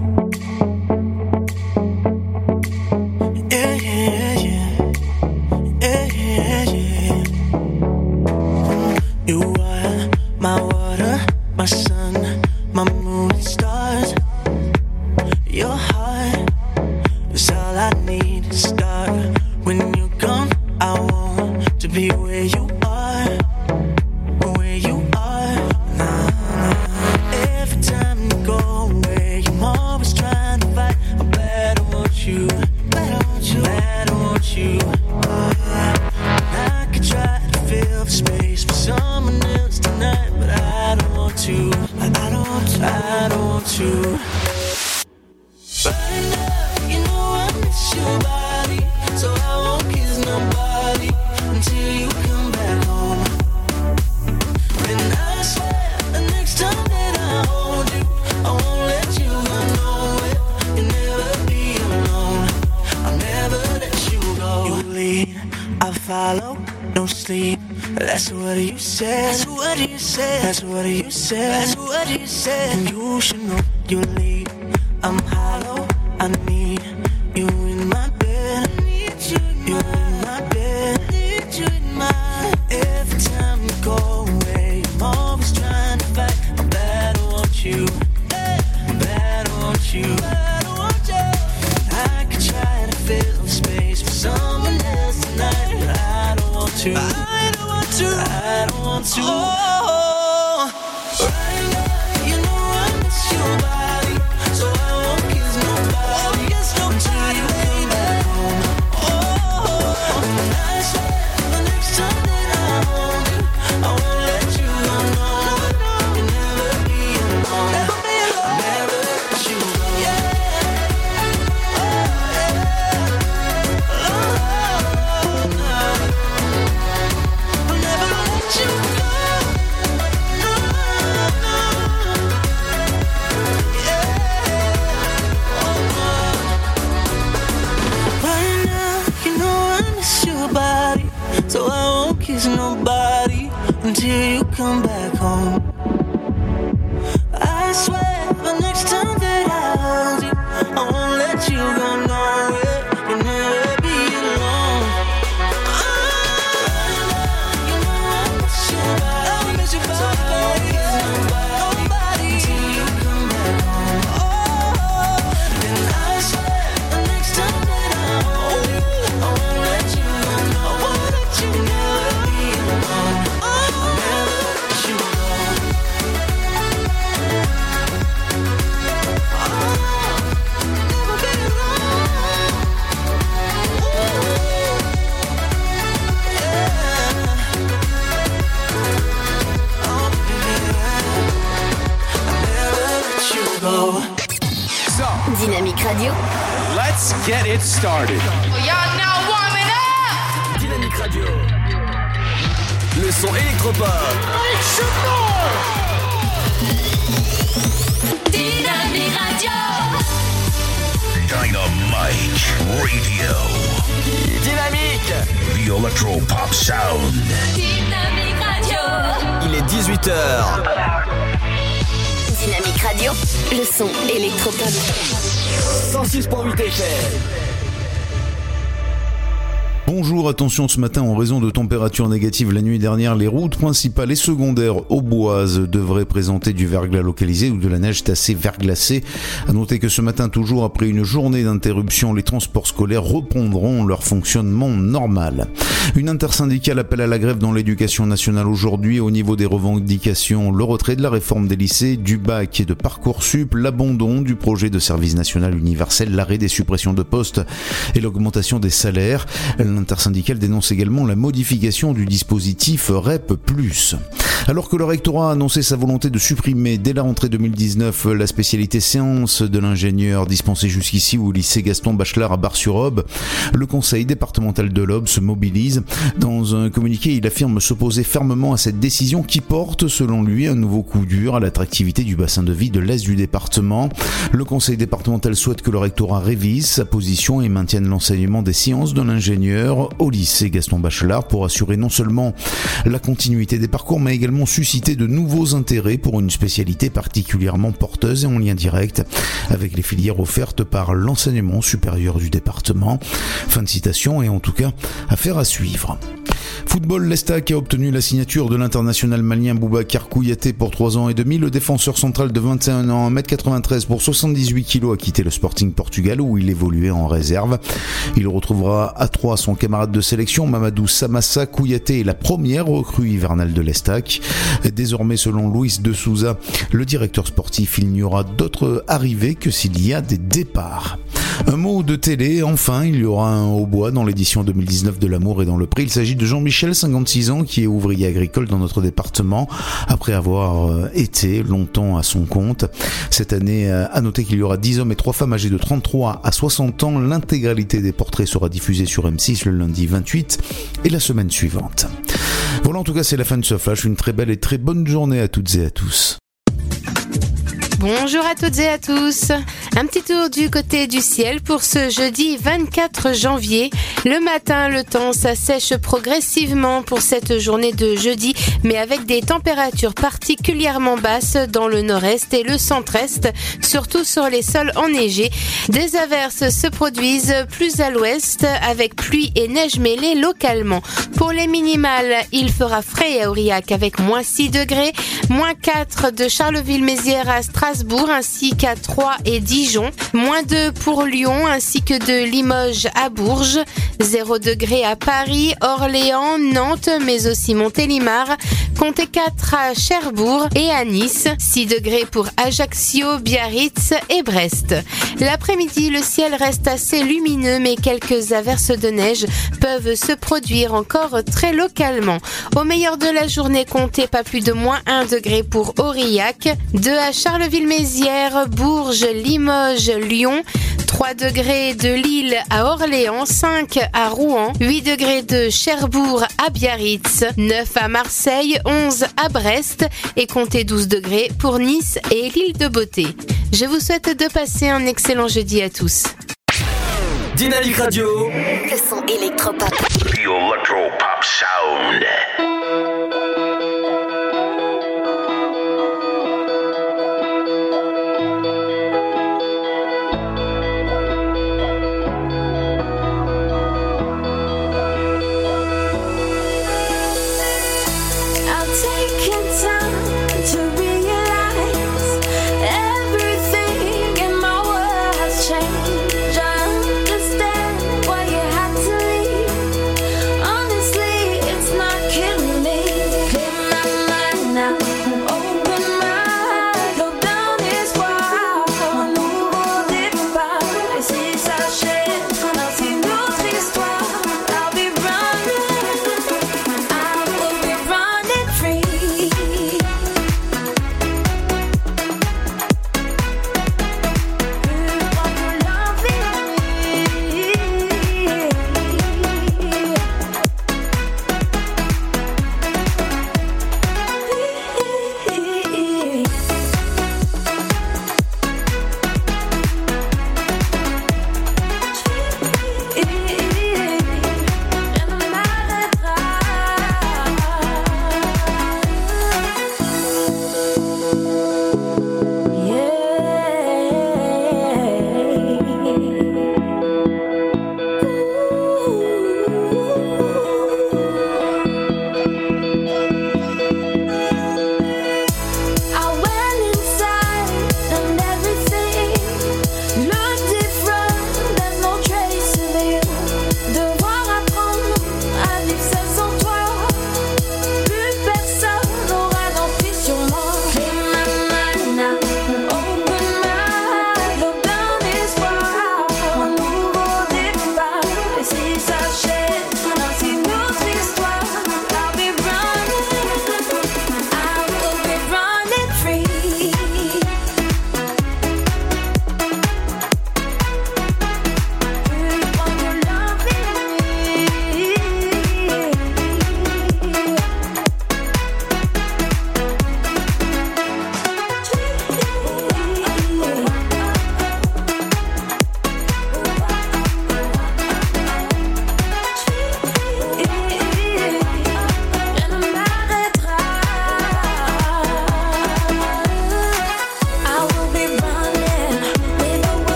The Electro Pop Sound. Dynamique Radio. Il est 18h. Dynamique Radio. Le son électropop. 106.8 FM. Bonjour, attention ce matin en raison de températures négatives la nuit dernière, les routes principales et secondaires auboises devraient présenter du verglas localisé ou de la neige tassée verglacée. À noter que ce matin, toujours après une journée d'interruption, les transports scolaires reprendront leur fonctionnement normal. Une intersyndicale appelle à la grève dans l'éducation nationale aujourd'hui au niveau des revendications, le retrait de la réforme des lycées, du bac et de Parcoursup, l'abandon du projet de service national universel, l'arrêt des suppressions de postes et l'augmentation des salaires. L'intersyndicale dénonce également la modification du dispositif REP+. Alors que le rectorat a annoncé sa volonté de supprimer dès la rentrée 2019 la spécialité séance de l'ingénieur dispensée jusqu'ici au lycée Gaston Bachelard à Bar-sur-Aube, le conseil départemental de l'Aube se mobilise. Dans un communiqué, il affirme s'opposer fermement à cette décision qui porte, selon lui, un nouveau coup dur à l'attractivité du bassin de vie de l'Est du département. Le conseil départemental souhaite que le rectorat révise sa position et maintienne l'enseignement des sciences de l'ingénieur au lycée Gaston Bachelard pour assurer non seulement la continuité des parcours mais également susciter de nouveaux intérêts pour une spécialité particulièrement porteuse et en lien direct avec les filières offertes par l'enseignement supérieur du département. Fin de citation et en tout cas affaire à suivre. Football, l'Estac a obtenu la signature de l'international malien Boubacar Kouyaté pour 3 ans et demi. Le défenseur central de 21 ans, 1m93 pour 78 kg a quitté le Sporting Portugal où il évoluait en réserve. Il retrouvera à 3 son camarade de sélection Mamadou Samassa Kouyaté est la première recrue hivernale de l'Estac. Désormais, selon Luis de Souza, le directeur sportif, il n'y aura d'autres arrivées que s'il y a des départs. Un mot de télé, enfin, il y aura un hautbois dans l'édition 2019 de L'amour et dans le prix. Il s'agit de Jean-Michel, 56 ans, qui est ouvrier agricole dans notre département, après avoir euh, été longtemps à son compte. Cette année, euh, à noter qu'il y aura 10 hommes et 3 femmes âgés de 33 à 60 ans. L'intégralité des portraits sera diffusée sur M6 le lundi 28 et la semaine suivante. Voilà, en tout cas, c'est la fin de ce flash. Une très belle et très bonne journée à toutes et à tous. Bonjour à toutes et à tous. Un petit tour du côté du ciel pour ce jeudi 24 janvier. Le matin, le temps s'assèche progressivement pour cette journée de jeudi, mais avec des températures particulièrement basses dans le nord-est et le centre-est, surtout sur les sols enneigés. Des averses se produisent plus à l'ouest avec pluie et neige mêlée localement. Pour les minimales, il fera frais à Aurillac avec moins 6 degrés, moins 4 de Charleville-Mézières à Strasbourg ainsi qu'à 3 et Dijon, moins 2 pour Lyon ainsi que de Limoges à Bourges, 0 degré à Paris, Orléans, Nantes mais aussi Montélimar, comptez 4 à Cherbourg et à Nice, 6 degrés pour Ajaccio, Biarritz et Brest. L'après-midi, le ciel reste assez lumineux mais quelques averses de neige peuvent se produire encore très localement. Au meilleur de la journée, comptez pas plus de moins 1 degré pour Aurillac, 2 à Charleville-Mézières, Bourges, Limoges, Lyon, 3 degrés de Lille à Orléans, 5 à Rouen, 8 degrés de Cherbourg à Biarritz, 9 à Marseille, 11 à Brest et comptez 12 degrés pour Nice et l'île de Beauté. Je vous souhaite de passer un excellent jeudi à tous. Dynamique Radio. Le son électropop. The Electropop Sound.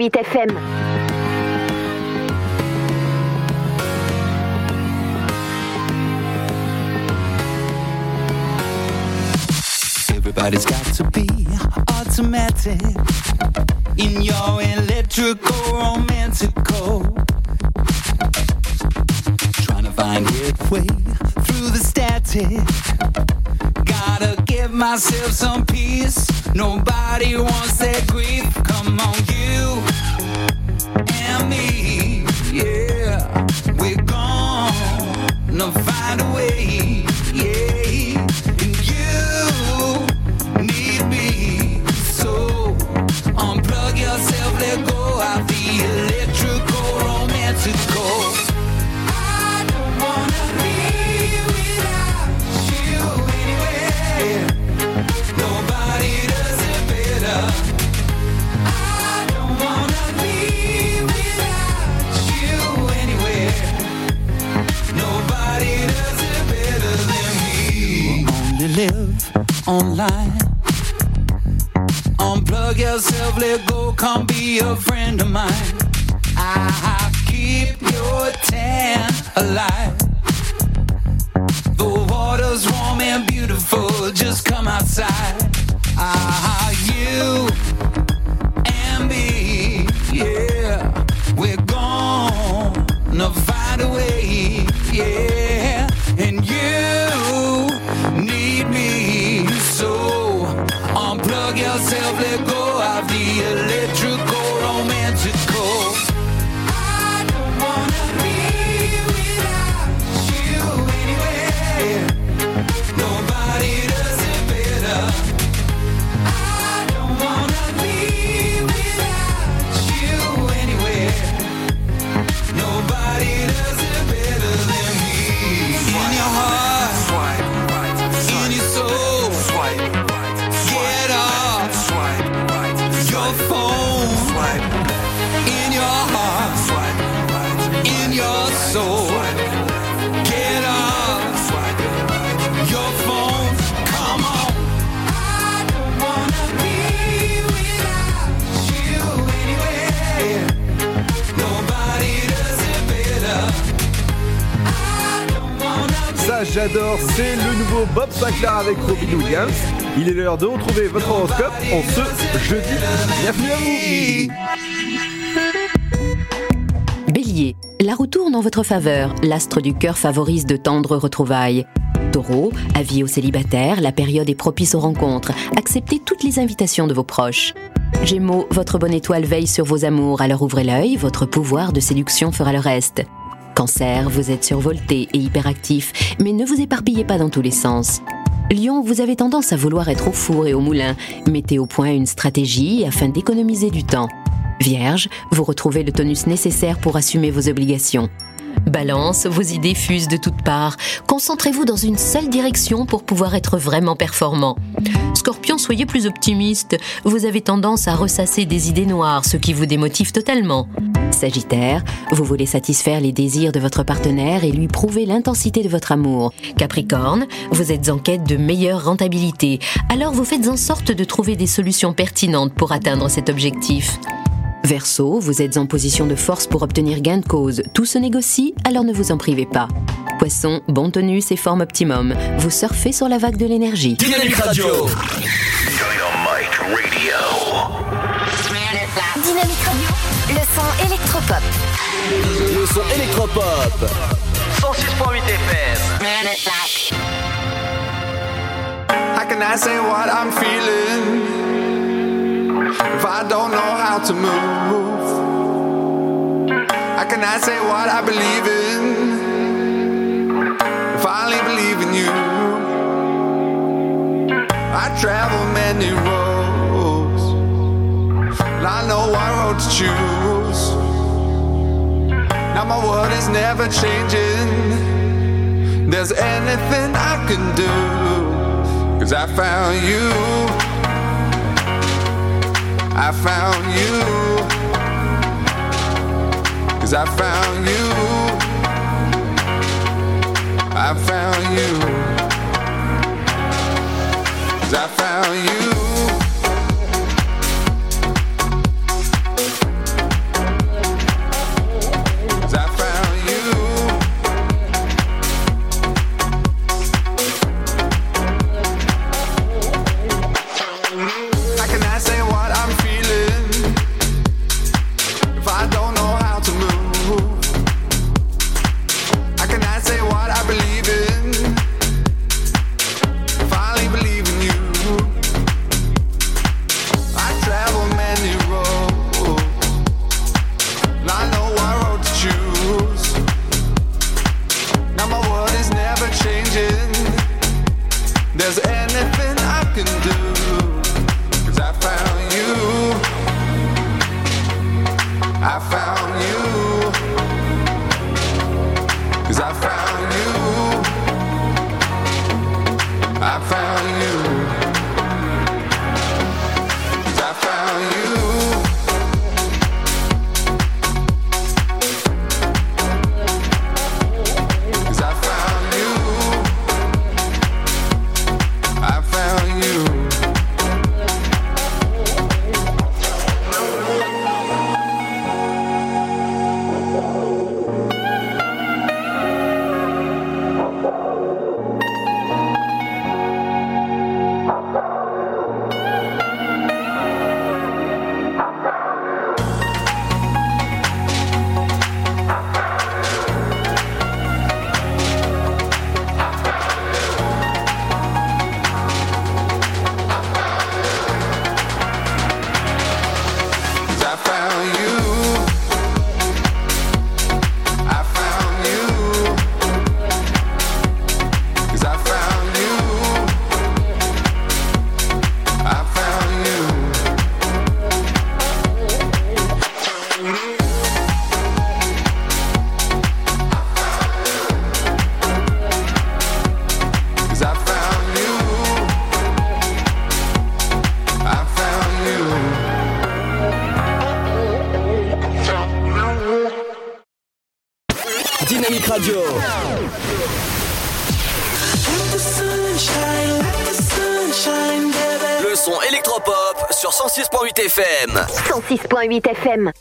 106.8 FM. Everybody's got to be automatic in your electrical romantical. Trying to find your way through the static. Myself some peace. Nobody wants that grief. Come on, you and me. Yeah, we're gonna find a way. Online. Unplug yourself, let go, come be a friend of mine. I keep your tan alive. The water's warm and beautiful, just come outside. Ah, you and me, yeah, we're gonna find a way, yeah, j'adore. C'est le nouveau Bob Sinclair avec Robin Williams. Il est l'heure de retrouver votre horoscope en ce jeudi. Bienvenue à vous. Bélier, la roue tourne en votre faveur. L'astre du cœur favorise de tendres retrouvailles. Taureau, avis aux célibataires, la période est propice aux rencontres. Acceptez toutes les invitations de vos proches. Gémeaux, votre bonne étoile veille sur vos amours, alors ouvrez l'œil, votre pouvoir de séduction fera le reste. Cancer, vous êtes survolté et hyperactif, mais ne vous éparpillez pas dans tous les sens. Lion, vous avez tendance à vouloir être au four et au moulin. Mettez au point une stratégie afin d'économiser du temps. Vierge, vous retrouvez le tonus nécessaire pour assumer vos obligations. Balance, vos idées fusent de toutes parts. Concentrez-vous dans une seule direction pour pouvoir être vraiment performant. Scorpion, soyez plus optimiste. Vous avez tendance à ressasser des idées noires, ce qui vous démotive totalement. Sagittaire, vous voulez satisfaire les désirs de votre partenaire et lui prouver l'intensité de votre amour. Capricorne, vous êtes en quête de meilleure rentabilité. Alors vous faites en sorte de trouver des solutions pertinentes pour atteindre cet objectif. Verseau, vous êtes en position de force pour obtenir gain de cause. Tout se négocie, alors ne vous en privez pas. Poisson, bon tonus et forme optimum. Vous surfez sur la vague de l'énergie. Dynamique Radio. Dynamique Radio, le son électropop. Le son électropop. 106.8 FM. How can I say what I'm feeling if I don't know how to move? I cannot say what I believe in if I only believe in you? I travel many roads, and I know what road to choose. Now my world is never changing. There's anything I can do. Cause I found you. I found you. Cause I found you. I found you. I found you. 106.8 FM.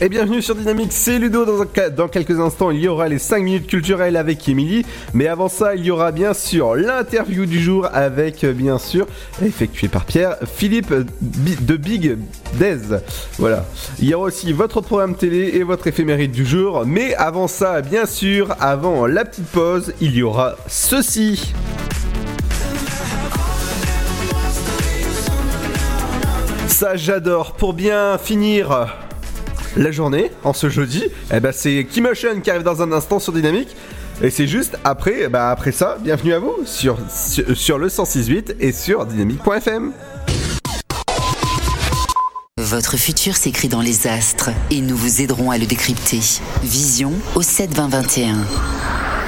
Et bienvenue sur Dynamique, c'est Ludo. Dans, quelques instants, il y aura les 5 minutes culturelles avec Émilie. Mais avant ça, il y aura bien sûr l'interview du jour avec, euh, bien sûr, effectuée par Pierre, Philippe euh, de Big Dez. Voilà. Il y aura aussi votre programme télé et votre éphéméride du jour. Mais avant ça, bien sûr, avant la petite pause, il y aura ceci. Ça j'adore. Pour bien finir la journée en ce jeudi, eh ben c'est Kimotion qui arrive dans un instant sur Dynamique. Et c'est juste après, eh ben après ça, bienvenue à vous sur, le 106.8 et sur dynamique.fm. Votre futur s'écrit dans les astres et nous vous aiderons à le décrypter. Vision au 7 20 21.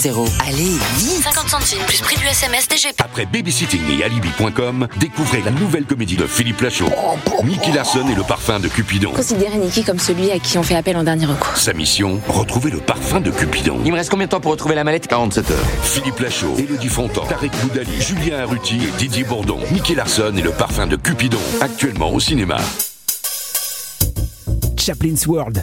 61000. Allez, vite 50 centimes plus prix du SMS DGP. Après Babysitting et Alibi.com, découvrez la nouvelle comédie de Philippe Lachaud. Nicky Larson et le parfum de Cupidon. Considérez Nicky comme celui à qui on fait appel en dernier recours. Sa mission, retrouver le parfum de Cupidon. Il me reste combien de temps pour retrouver la mallette? 47 heures. Philippe Lachaud, Elodie Fontan, Tarek Boudali, Julien Arruti et Didier Bourdon. Nicky Larson et le parfum de Cupidon. Actuellement au cinéma. Chaplin's World.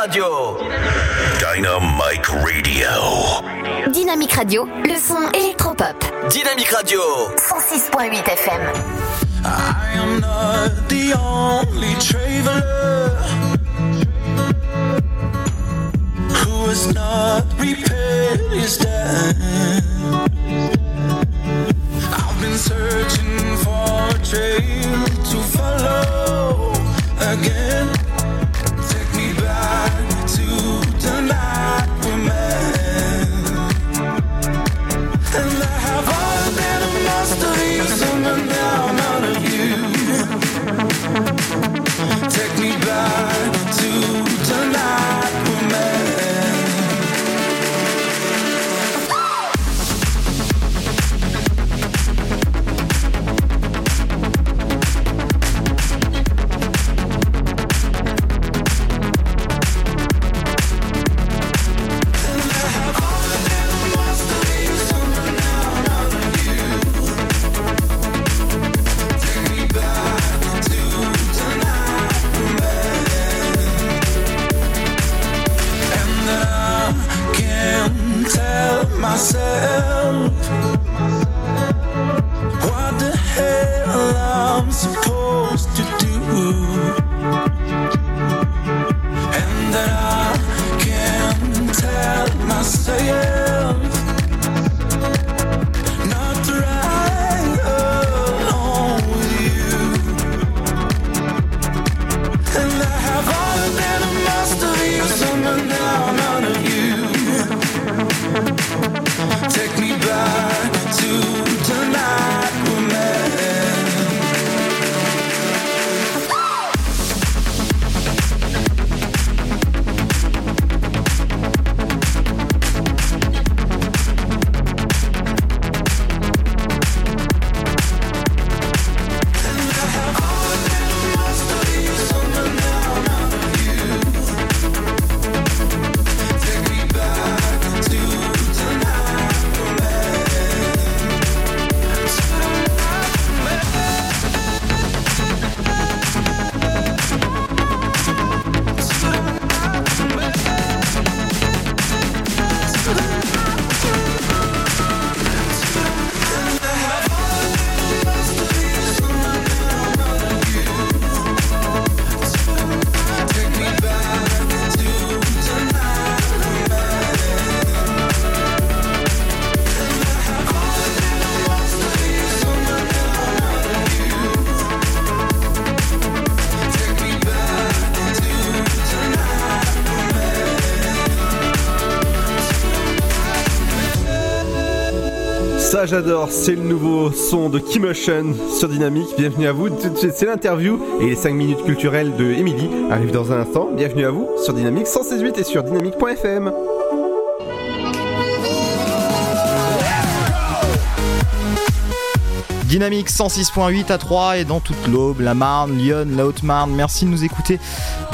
Radio. Dynamic Radio. Dynamique Radio, le son électropop. Dynamique Radio. 106.8 FM. I am not the only traveler who has not repaired his debt. I've been searching for a trail to follow again. Me back myself what the hell I'm supposed to do. And that I can't tell myself J'adore, c'est le nouveau son de Kimotion sur Dynamique. Bienvenue à vous. C'est l'interview et les 5 minutes culturelles de Emily arrivent dans un instant. Bienvenue à vous sur Dynamique 168 et sur dynamique.fm. Dynamique 106.8 à 3 et dans toute l'Aube, la Marne, Lyon, la Haute-Marne. Merci de nous écouter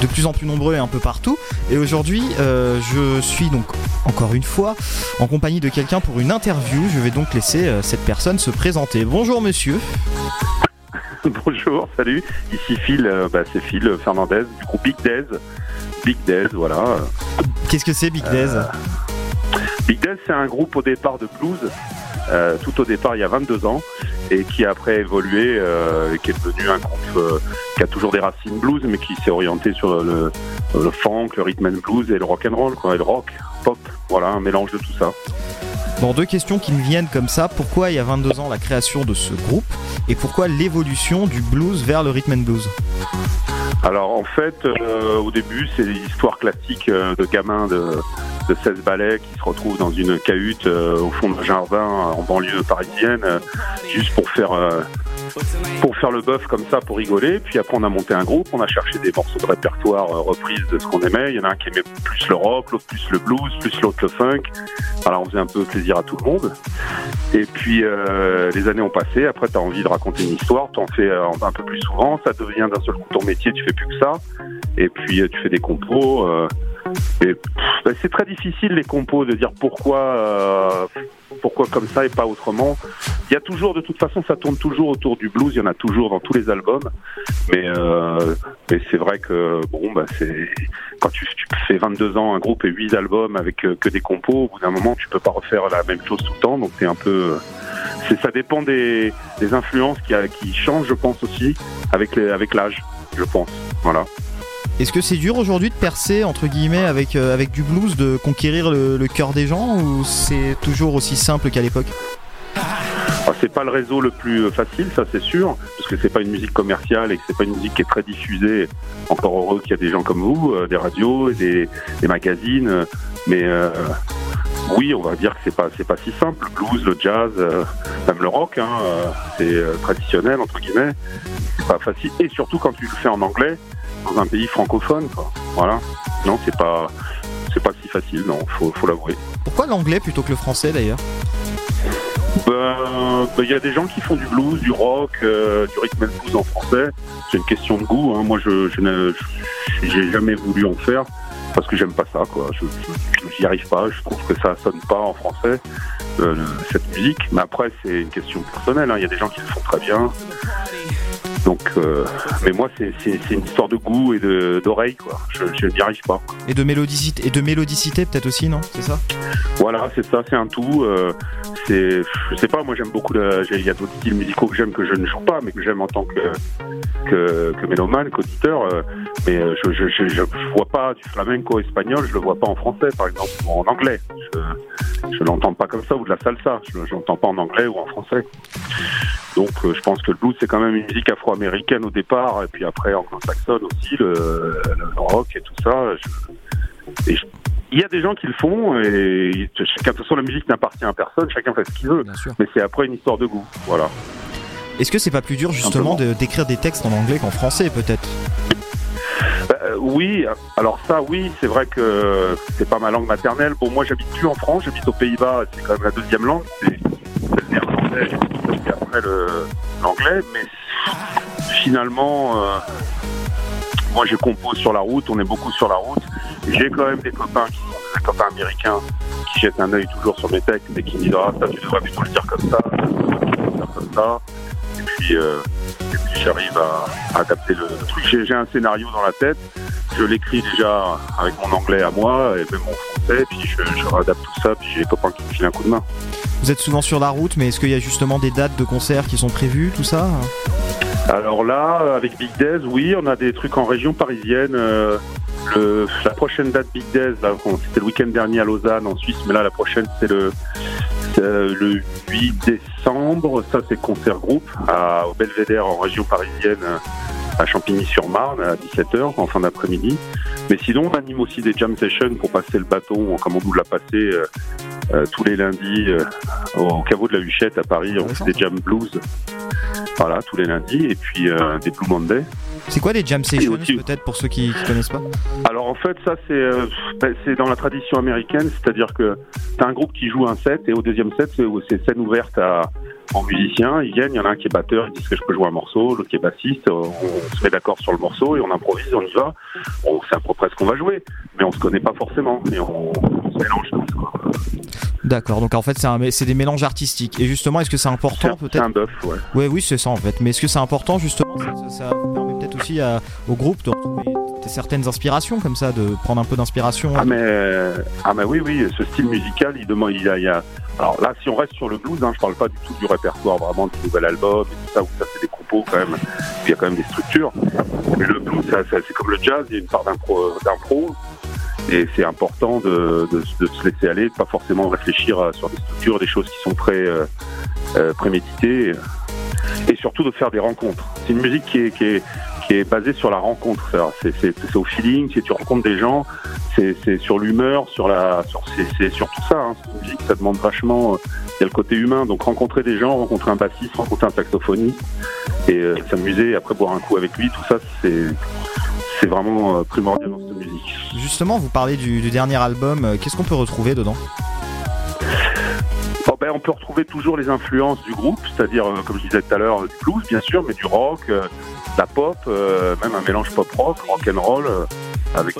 de plus en plus nombreux et un peu partout. Et aujourd'hui, euh, je suis donc encore une fois en compagnie de quelqu'un pour une interview. Je vais donc laisser euh, cette personne se présenter. Bonjour monsieur. Bonjour, salut. Ici Phil, euh, bah, c'est Phil Fernandez du groupe Big Days. Big Days, voilà. Qu'est-ce que c'est Big Days Big Days, c'est un groupe au départ de blues, euh, tout au départ il y a 22 ans, et qui a après évolué, euh, et qui est devenu un groupe euh, qui a toujours des racines blues, mais qui s'est orienté sur le, le funk, le rhythm and blues et le rock and roll, quoi, et le rock, pop, voilà, un mélange de tout ça. Bon, deux questions qui me viennent comme ça. Pourquoi il y a 22 ans la création de ce groupe et pourquoi l'évolution du blues vers le rhythm and blues? Alors en fait, euh, au début, c'est l'histoire classique euh, de gamins de, de 16 balais qui se retrouvent dans une cahute euh, au fond d'un jardin en banlieue parisienne, juste pour faire euh, pour faire le bœuf comme ça, pour rigoler. Puis après, on a monté un groupe, on a cherché des morceaux de répertoire euh, reprises de ce qu'on aimait. Il y en a un qui aimait plus le rock, l'autre plus le blues, plus l'autre le funk. Alors on faisait un peu plaisir à tout le monde. Et puis euh, les années ont passé. Après, tu as envie de raconter une histoire, tu en fais euh, un peu plus souvent. Ça devient d'un seul coup ton métier, tu fais plus que ça. Et puis tu fais des compos. Bah, c'est très difficile les compos de dire pourquoi euh, pourquoi comme ça et pas autrement. Il y a toujours de toute façon ça tourne toujours autour du blues, il y en a toujours dans tous les albums. Mais euh, c'est vrai que bon bah c'est quand tu, fais 22 ans un groupe et 8 albums avec euh, que des compos, au bout d'un moment tu peux pas refaire la même chose tout le temps donc t'es un peu c'est ça dépend des, influences qui, qui changent je pense aussi avec les, avec l'âge, je pense. Voilà. Est-ce que c'est dur aujourd'hui de percer entre guillemets avec, euh, du blues, de conquérir le, cœur des gens ou c'est toujours aussi simple qu'à l'époque? Alors, c'est pas le réseau le plus euh, facile, ça c'est sûr, parce que c'est pas une musique commerciale et que c'est pas une musique qui est très diffusée. Encore heureux qu'il y a des gens comme vous, euh, des radios des, magazines, mais oui, on va dire que c'est pas c'est pas si simple. Le blues, le jazz, même le rock, hein, c'est traditionnel entre guillemets. C'est pas facile, et surtout quand tu le fais en anglais dans un pays francophone, quoi. Voilà. Non, c'est pas c'est pas si facile, non, faut faut l'avouer. Pourquoi l'anglais plutôt que le français d'ailleurs? Ben, ben, il y a des gens qui font du blues, du rock, euh, du rhythm and blues en français. C'est une question de goût. Hein. Moi, je, j'ai jamais voulu en faire parce que j'aime pas ça. Quoi. Je, j'y arrive pas. Je trouve que ça sonne pas en français euh, cette musique. Mais après, c'est une question personnelle. hein. Il y a des gens qui le font très bien. Donc, euh, mais moi, c'est, une histoire de goût et d'oreille. Quoi. Je, je n'y arrive pas. Et de mélodicité, et de mélodicité peut-être aussi, non? C'est ça? Voilà, c'est ça, c'est un tout. euh, c'est, je sais pas, moi j'aime beaucoup. Il y a d'autres styles musicaux que j'aime que je ne joue pas, mais que j'aime en tant que que, que mélomane, qu'auditeur. euh, mais euh, je, je, je, je vois pas du flamenco espagnol, je le vois pas en français, par exemple, ou en anglais. Je, je l'entends pas comme ça, ou de la salsa. Je, je l'entends pas en anglais ou en français. Donc euh, je pense que le blues c'est quand même une musique afro-américaine au départ, et puis après anglo-saxonne aussi, le, le rock et tout ça. Je- et je- il y a des gens qui le font et chacun, de toute façon la musique n'appartient à personne, chacun fait ce qu'il veut. Mais c'est après une histoire de goût, voilà. Est-ce que c'est pas plus dur justement de- d'écrire des textes en anglais qu'en français peut-être? Euh, oui, alors ça oui, c'est vrai que c'est pas ma langue maternelle. Bon moi j'habite plus en France, j'habite aux Pays-Bas, c'est quand même la deuxième langue, c'est c'est le néerlandais et après l'anglais, mais finalement euh, moi je compose sur la route, on est beaucoup sur la route. J'ai quand même des copains des copains américains qui jettent un œil toujours sur mes textes et qui me disent ah ça tu devrais plutôt le dire comme ça, le dire comme ça. Et puis, euh, j'arrive à, adapter le, truc. J'ai un scénario dans la tête, je l'écris déjà avec mon anglais à moi et même mon français, puis je, je réadapte tout ça, puis j'ai des copains qui me filent un coup de main. Vous êtes souvent sur la route, mais est-ce qu'il y a justement des dates de concerts qui sont prévues, tout ça Alors là, avec Big Days, oui, on a des trucs en région parisienne. euh, le- la prochaine date Big Days, c'était le week-end dernier à Lausanne, en Suisse, mais là, la prochaine, c'est le, c'est, euh, le 8 décembre. Ça, c'est concert groupe à, au Belvédère en région parisienne, à Champigny-sur-Marne, à 17h, en fin d'après-midi. Mais sinon, on anime aussi des jam sessions pour passer le bâton, comme on nous l'a passé euh, euh, tous les lundis euh, au caveau de la Huchette à Paris. On fait des jam blues. Voilà, tous les lundis. Et puis euh, des Blue Monday. C'est quoi les jam sessions peut-être pour ceux qui, qui connaissent pas Alors en fait, ça c'est euh, ben, c'est dans la tradition américaine, c'est-à-dire que t'as un groupe qui joue un set et au deuxième set, c'est scène ouverte à en musiciens. Ils viennent, il y en a un qui est batteur, il dit que je peux jouer un morceau, l'autre qui est bassiste. On, on se met d'accord sur le morceau et on improvise, on y va. On sait à peu près ce qu'on va jouer, mais on se connaît pas forcément et on, on se mélange. tous, quoi. D'accord, donc en fait c'est des mélanges artistiques. Et justement, est-ce que c'est important peut-être C'est un bœuf, ouais. Ouais, oui, c'est ça en fait. Mais est-ce que c'est important justement Ça, ça- aussi au groupe de retrouver certaines inspirations comme ça, de prendre un peu d'inspiration. Ah mais ah mais oui oui ce style musical il demande il y a, alors là si on reste sur le blues hein, je parle pas du tout du répertoire vraiment du nouvel album et tout ça où ça c'est des compos quand même il y a quand même des structures mais le blues c'est comme le jazz il y a une part d'impro d'impro et c'est important de, se laisser aller de pas forcément réfléchir à- sur des structures des choses qui sont très euh, euh, préméditées et surtout de faire des rencontres c'est une musique qui qui est qui est basée sur la rencontre c'est c'est- c'est au feeling si tu rencontres des gens c'est c'est sur l'humeur, sur la, sur c'est c'est sur tout ça. Hein. Cette musique, ça demande vachement euh, il y a le côté humain, donc rencontrer des gens, rencontrer un bassiste, rencontrer un saxophoniste et euh, s'amuser, après boire un coup avec lui, tout ça, c'est c'est vraiment euh, primordial dans cette musique. Justement, vous parlez du, dernier album. euh, Qu'est-ce qu'on peut retrouver dedans? Ben, on peut retrouver toujours les influences du groupe, c'est-à-dire, euh, comme je disais tout à l'heure, du blues, bien sûr, mais du rock, euh, de la pop, euh, même un mélange pop-rock, rock-and-roll, euh, avec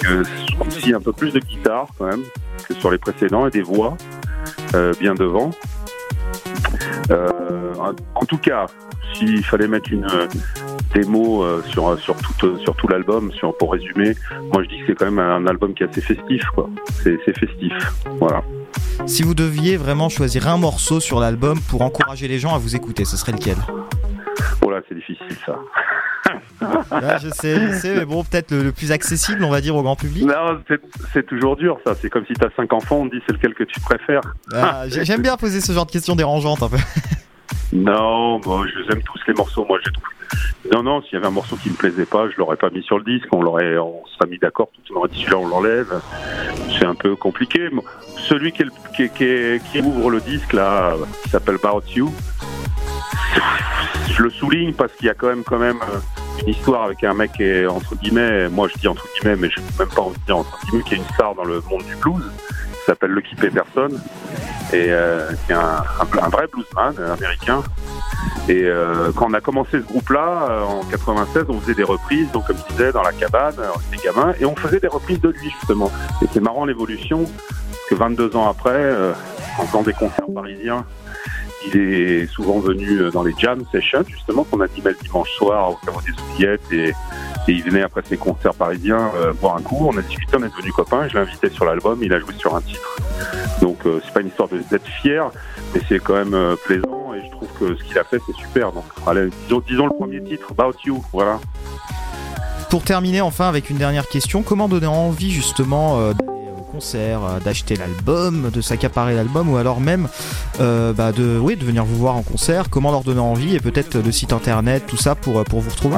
aussi un peu plus de guitare quand même que sur les précédents et des voix bien devant. En- tout cas, s'il fallait mettre une démo sur sur tout sur tout l'album, pour résumer, moi je dis que c'est quand même un album qui est assez festif, quoi. C'est festif, voilà. Si vous deviez vraiment choisir un morceau sur l'album pour encourager les gens à vous écouter, ce serait lequel Oh là, c'est difficile ça. Je sais, je sais, mais bon, peut-être le, le plus accessible, on va dire, au grand public. Non, c'est- toujours dur ça. C'est comme si t'as cinq enfants, on te dit c'est lequel que tu préfères. Ah, j'ai- J'aime bien poser ce genre de questions dérangeantes un peu. Non, bon, je les aime tous les morceaux. Moi, je trouve. Non, non, s'il y avait un morceau qui me plaisait pas, je l'aurais pas mis sur le disque. On l'aurait, on serait mis d'accord. Tout le monde aurait dit celui-là, on l'enlève. C'est un peu compliqué. Celui qui ouvre le disque là, qui s'appelle About You. Je le souligne parce qu'il y a quand même, quand même euh, une histoire avec un mec qui est entre guillemets, moi je dis entre guillemets, mais je n'ai même pas envie de dire entre guillemets, qui est une star dans le monde du blues. qui s'appelle Lucky Peterson et euh, qui un, vrai bluesman euh, américain. Et euh, quand on a commencé ce groupe-là, en 96, on faisait des reprises, donc comme je disais, dans la cabane, on était gamins, et on faisait des reprises de lui justement. Et c'est marrant l'évolution, parce que 22 ans après, en faisant des concerts parisiens, il est souvent venu euh, dans les jam sessions, justement, qu'on animait le dimanche soir au caveau des oubliettes, et, il venait après ses concerts parisiens euh, boire un coup. On a discuté, on est devenus copains, je l'ai invité sur l'album, il a joué sur un titre. Donc euh, c'est pas une histoire d'être fier, mais c'est quand même euh, plaisant, et je trouve que ce qu'il a fait, c'est super. Donc allez, disons, disons le premier titre, About You, voilà. Pour terminer enfin avec une dernière question, comment donner envie justement euh, d'acheter l'album, de s'accaparer l'album ou alors même euh, bah, de, oui, de venir vous voir en concert Comment leur donner envie et peut-être le site internet, tout ça pour, euh, pour vous retrouver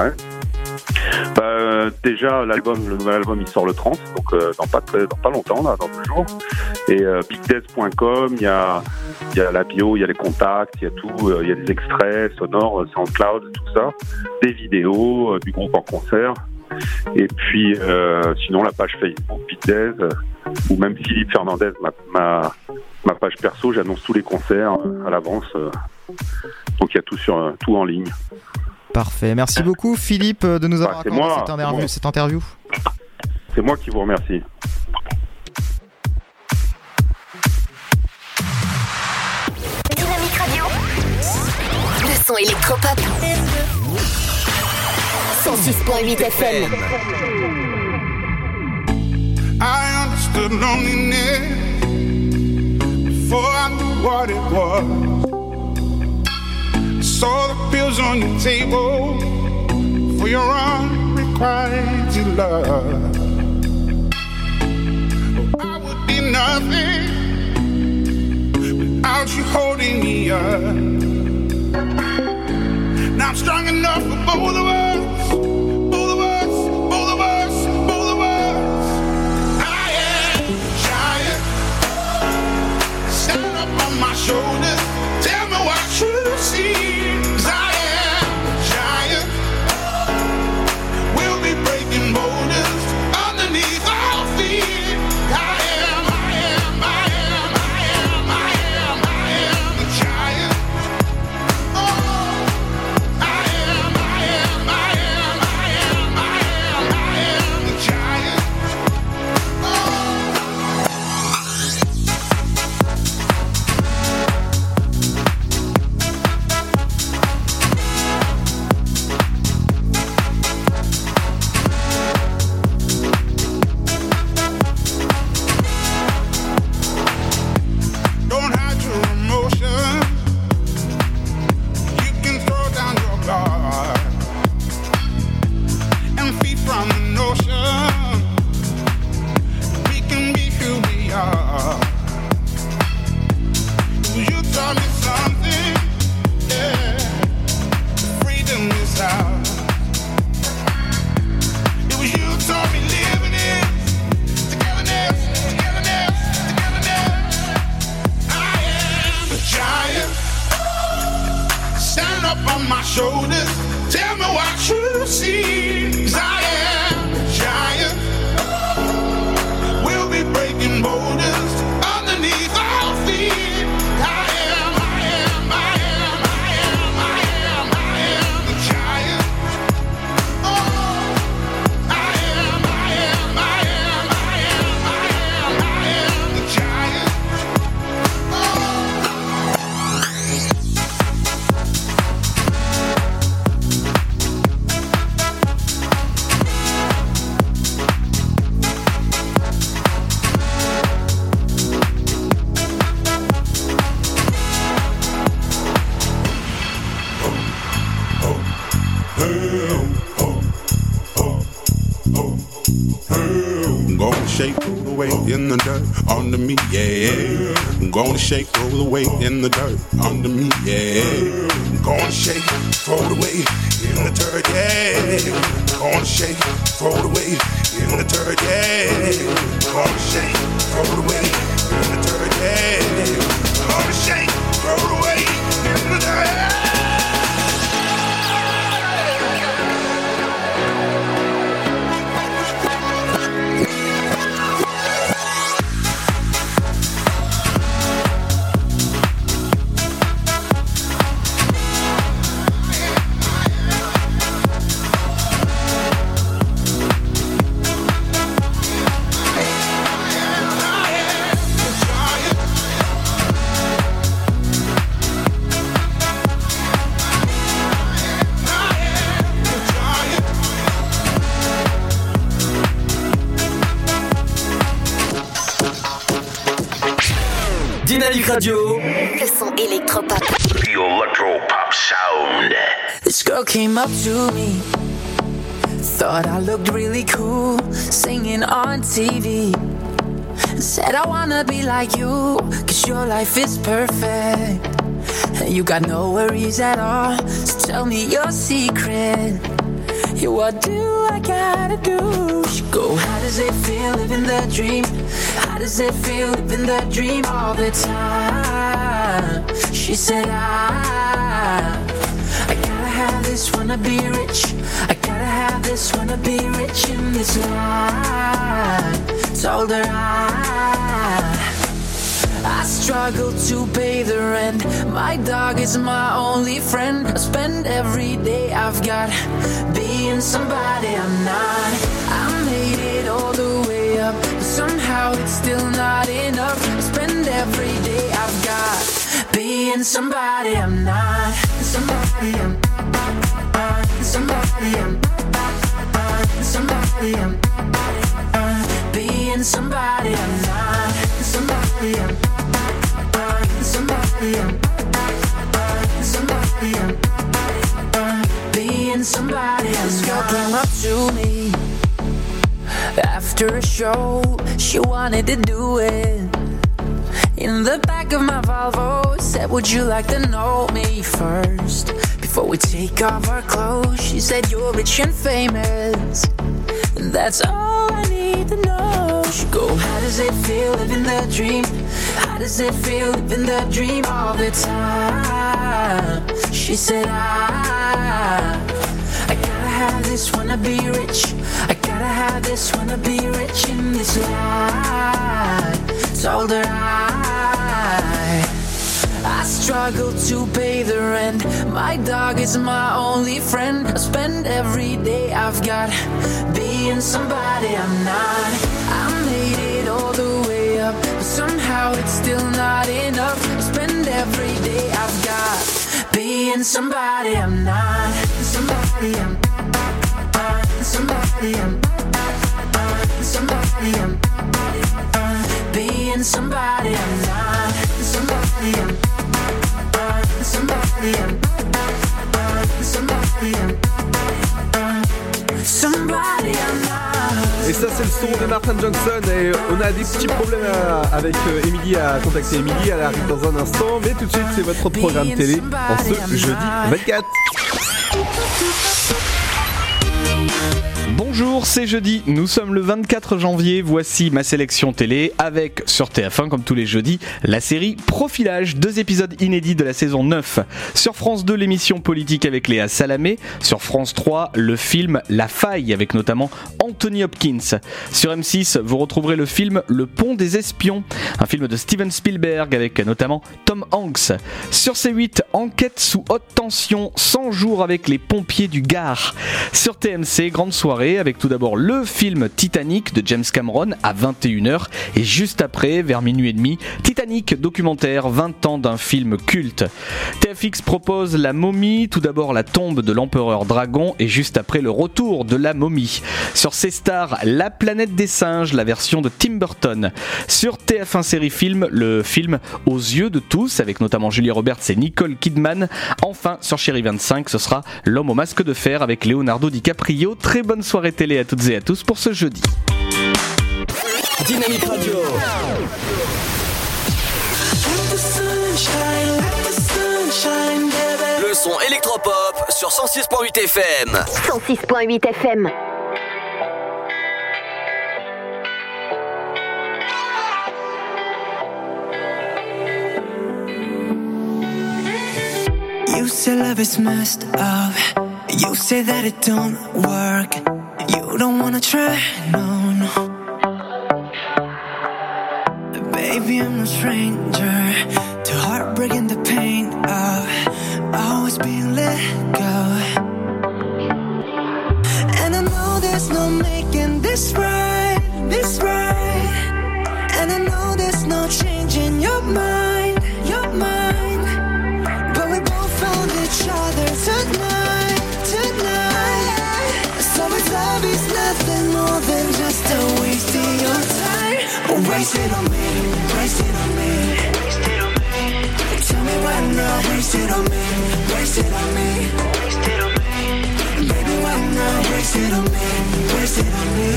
Bah, déjà, l'album, le nouvel album, il sort le 30, donc dans, pas très, dans pas longtemps, là, dans deux jours. Et bigdeath.com, il y a, y a la bio, il y a les contacts, il y a tout, il y a des extraits sonores, SoundCloud, tout ça, des vidéos du groupe en concert. Et puis, euh, sinon, la page Facebook, Death, euh, ou même Philippe Fernandez, ma, ma, ma page perso, j'annonce tous les concerts euh, à l'avance. donc, il y a tout, sur, tout en ligne. Parfait. Merci beaucoup Philippe de nous avoir Bah, accordé moi, cette, interview, moi. cette interview. C'est moi qui vous remercie. Dynamique Radio. Le son électropop. 106.8 FM. I understood loneliness before I knew what it was. Saw the pills on your table for your unrequited love. Oh, I would be nothing without you holding me up. Now I'm strong enough for both of us. Like you, cause your life is perfect. And you got no worries at all. So tell me your secret. Yeah, what do I gotta do? She go, how does it feel living the dream? How does it feel living the dream all the time? She said, I, I gotta have this, wanna be rich. I gotta have this, wanna be rich in this life. Told her I. Struggle to pay the rent. My dog is my only friend. I spend every day I've got being somebody I'm not. I made it all the way up, but somehow it's still not enough. I spend every day I've got being somebody I'm not. Somebody I'm somebody I'm somebody I'm being somebody I'm not. Somebody I'm wanted to do it in the back of my Volvo. Said, Would you like to know me first before we take off our clothes? She said, You're rich and famous. And that's all need to know. She go, how does it feel living the dream? How does it feel living the dream all the time? She said, I, I gotta have this, wanna be rich. I gotta have this, wanna be rich in this life. Told her I. Struggle to pay the rent. My dog is my only friend. I spend every day I've got being somebody I'm not. I made it all the way up, but somehow it's still not enough. I spend every day I've got being somebody I'm not. Somebody I'm somebody I'm somebody I'm being somebody I'm not. Somebody I'm Et ça c'est le son de Martin Johnson et on a des petits problèmes à- avec euh, Emily à contacter Emily, elle arrive dans un instant, mais tout de suite c'est votre programme télé en ce jeudi 24. Bonjour, c'est jeudi, nous sommes le 24 janvier, voici ma sélection télé avec sur TF1 comme tous les jeudis la série Profilage, deux épisodes inédits de la saison 9. Sur France 2 l'émission politique avec Léa Salamé, sur France 3 le film La Faille avec notamment Anthony Hopkins. Sur M6 vous retrouverez le film Le Pont des Espions, un film de Steven Spielberg avec notamment Tom Hanks. Sur C8 Enquête sous haute tension, 100 jours avec les pompiers du Gard. Sur TMC grande soirée avec tout d'abord le film Titanic de James Cameron à 21h et juste après, vers minuit et demi, Titanic documentaire 20 ans d'un film culte. TFX propose La momie, tout d'abord la tombe de l'empereur dragon et juste après le retour de la momie. Sur C-Star, La planète des singes, la version de Tim Burton. Sur TF1 série film, le film Aux yeux de tous avec notamment Julia Roberts et Nicole Kidman. Enfin, sur Chérie 25, ce sera L'homme au masque de fer avec Leonardo DiCaprio. Très bonne soirée télé à toutes et à tous pour ce jeudi. Dynamique Radio. Le son électropop sur 106.8 FM. 106.8 FM. You say love is messed up. You say that it don't work. Don't wanna try, no, no. Baby, I'm no stranger to heartbreak and the pain of always being let go. Me why not, waste it on me, waste it on me. Baby, why not, waste it on me, waste it on me.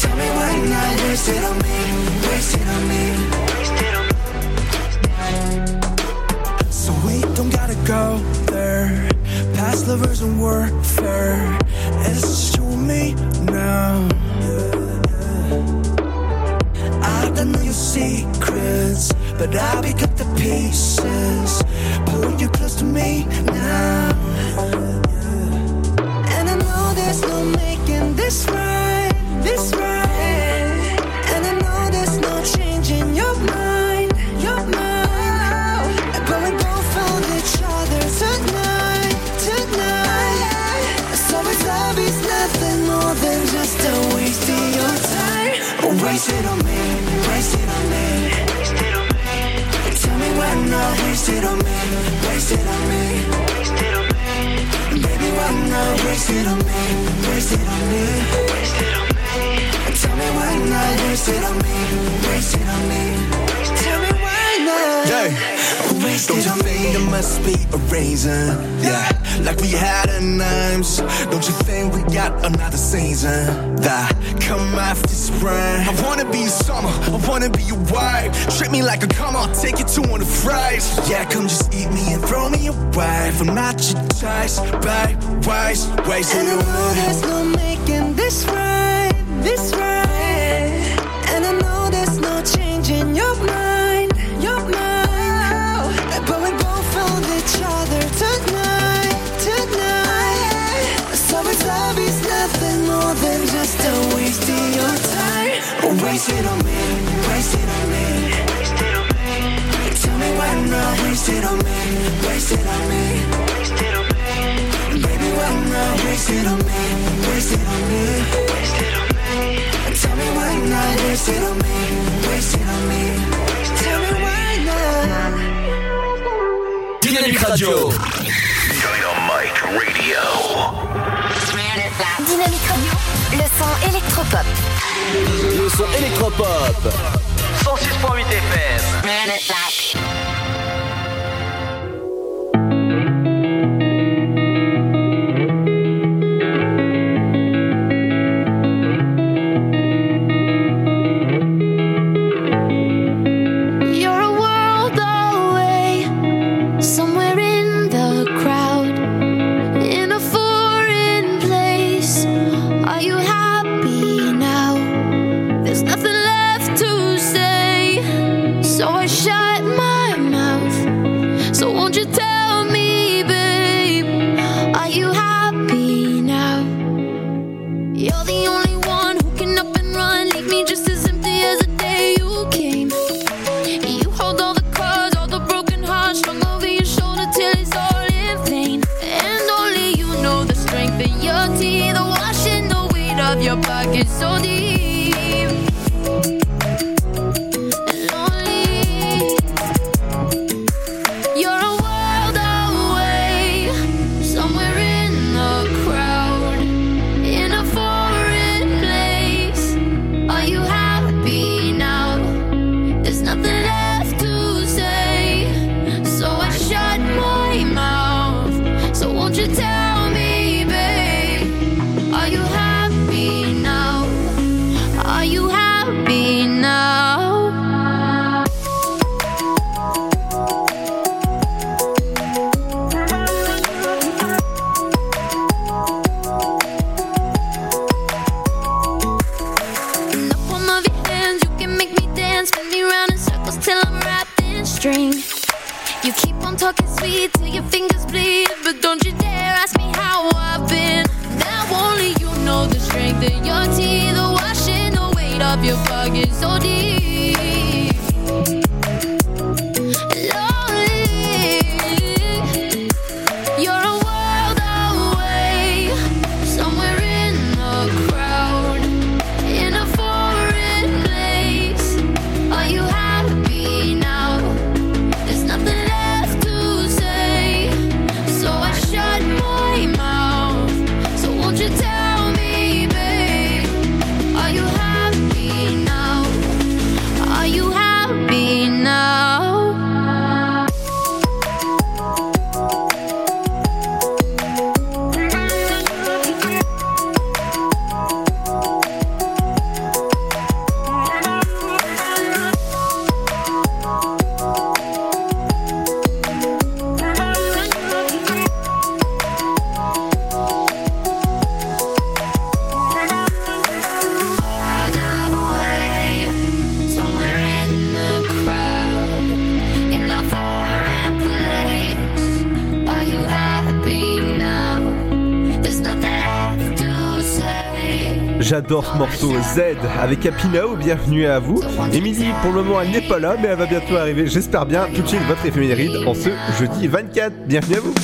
Tell me why not, waste it on me, waste it on me. So we don't gotta go there. Past lovers and warfare. It's just you and me now. I don't know your secrets, but I'll pick up the pieces. Pull you close to me not waste it on me, waste it on me. Tell me why not waste it on me, waste Waste Don't you think there must be a reason? Yeah, like we had a names. Don't you think we got another season that come after spring? I wanna be summer, I wanna be your wife. Treat me like a come on, take you to one of the fries. Yeah, come just eat me and throw me away. I'm not your choice, babe. Waste, waste And the world there's no making this right, this right. Waste it on me. Baby, why not waste it on me, waste it on me. Tell me why not waste it on me, waste it on me. Tell me why not. Dynamique Radio. Dynamite Radio, le son électropop. Le son électropop. 106.8 FM. J'adore ce morceau Z avec Happy bienvenue à vous. Émilie, pour le moment, elle n'est pas là, mais elle va bientôt arriver, j'espère bien. Tout de suite, votre éphéméride en ce jeudi 24. Bienvenue à vous.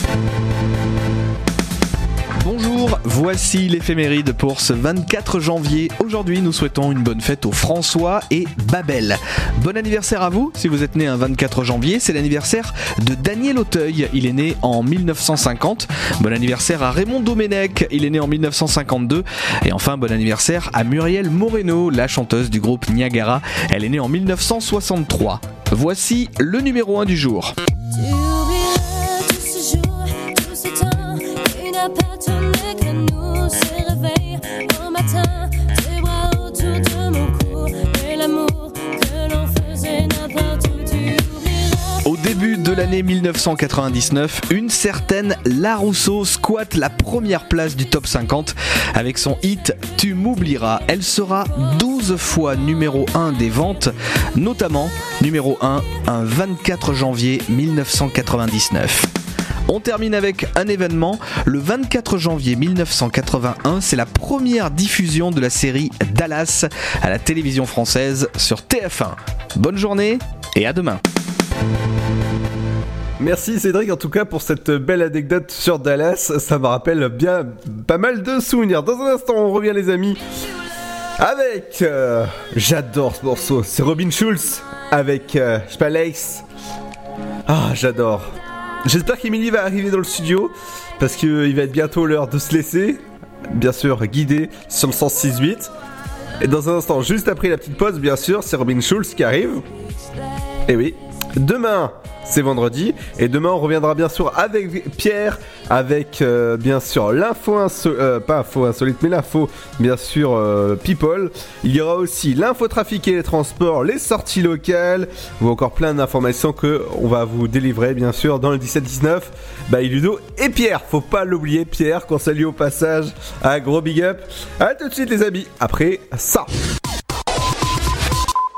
Voici l'éphéméride pour ce 24 janvier. Aujourd'hui, nous souhaitons une bonne fête aux François et Babel. Bon anniversaire à vous, si vous êtes né un 24 janvier, c'est l'anniversaire de Daniel Auteuil, il est né en 1950. Bon anniversaire à Raymond Domenech, il est né en 1952. Et enfin, bon anniversaire à Muriel Moreno, la chanteuse du groupe Niagara, elle est née en 1963. Voici le numéro 1 du jour. 1999, une certaine La Rousseau squatte la première place du top 50 avec son hit Tu m'oublieras. Elle sera 12 fois numéro 1 des ventes, notamment numéro 1 un 24 janvier 1999. On termine avec un événement. Le 24 janvier 1981, c'est la première diffusion de la série Dallas à la télévision française sur TF1. Bonne journée et à demain. Merci Cédric en tout cas pour cette belle anecdote sur Dallas, ça me rappelle bien pas mal de souvenirs. Dans un instant on revient les amis avec... euh, J'adore ce morceau, c'est Robin Schulz avec euh. Ah j'adore. J'espère qu'Emily va arriver dans le studio parce qu'il va être bientôt l'heure de se laisser, bien sûr guidé sur le 106.8. Et dans un instant, juste après la petite pause, bien sûr, c'est Robin Schulz qui arrive. Et oui, demain, c'est vendredi. Et demain, on reviendra bien sûr avec Pierre, avec euh, bien sûr l'info insolite, pas info insolite, mais l'info, bien sûr, euh, People. Il y aura aussi l'info trafic et les transports, les sorties locales, ou encore plein d'informations que on va vous délivrer, bien sûr, dans le 17-19. Bah, Ludo et Pierre, faut pas l'oublier, Pierre, qu'on salue au passage. Un gros big up. À tout de suite, les amis, après ça.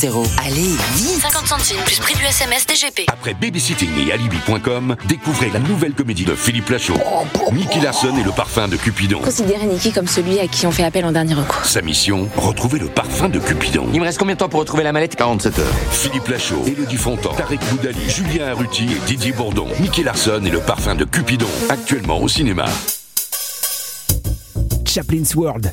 Allez, vite 50 centimes plus prix du SMS DGP. Après Babysitting et Alibi.com, découvrez la nouvelle comédie de Philippe Lachaud. Nicky Larson et le parfum de Cupidon. Considérez Nicky comme celui à qui on fait appel en dernier recours. Sa mission, retrouver le parfum de Cupidon. Il me reste combien de temps pour retrouver la mallette? 47 heures. Philippe Lachaud, Elodie Fontan, Tarek Boudali, Julien Arruti et Didier Bourdon. Nicky Larson et le parfum de Cupidon. Actuellement au cinéma. Chaplin's World.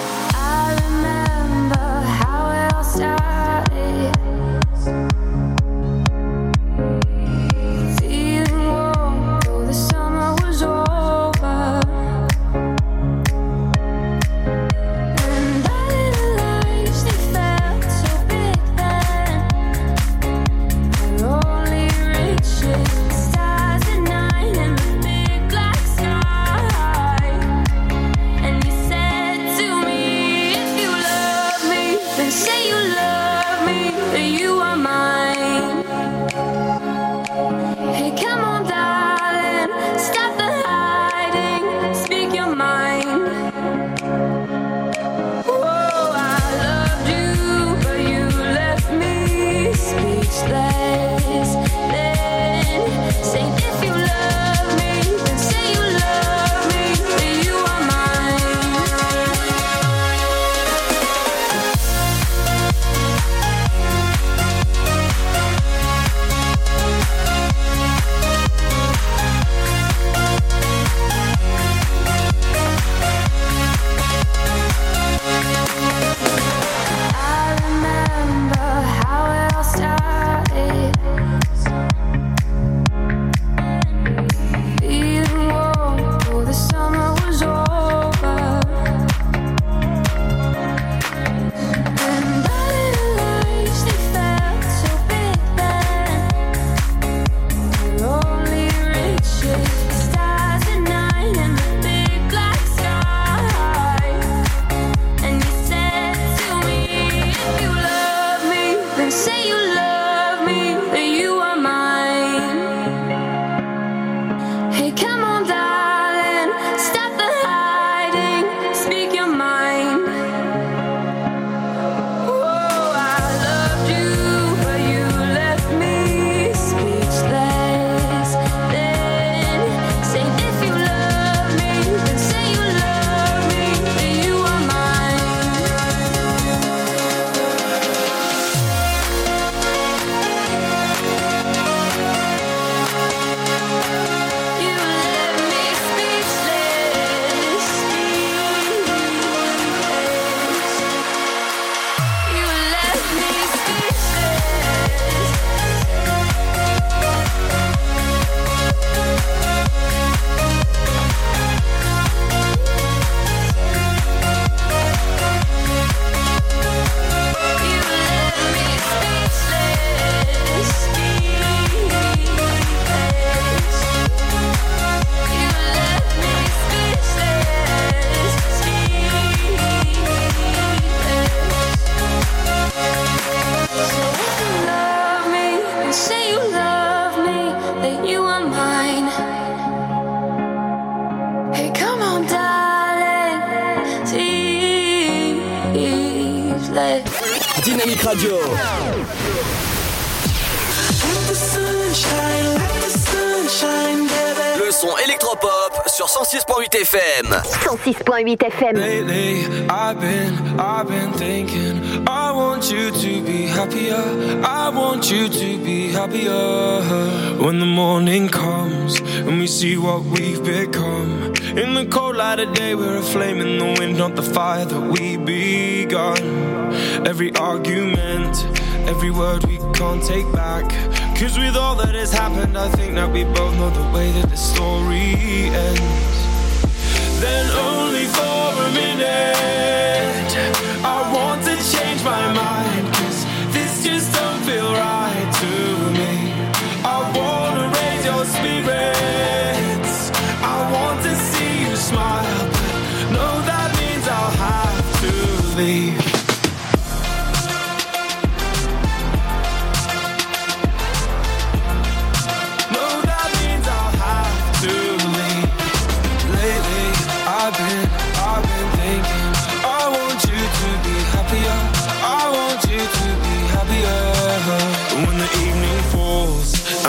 The cold light of day, we're a flame in the wind, not the fire that we begun. Every argument, every word we can't take back. Cause with all that has happened, I think that we both know the way that the story ends. Then only for a minute,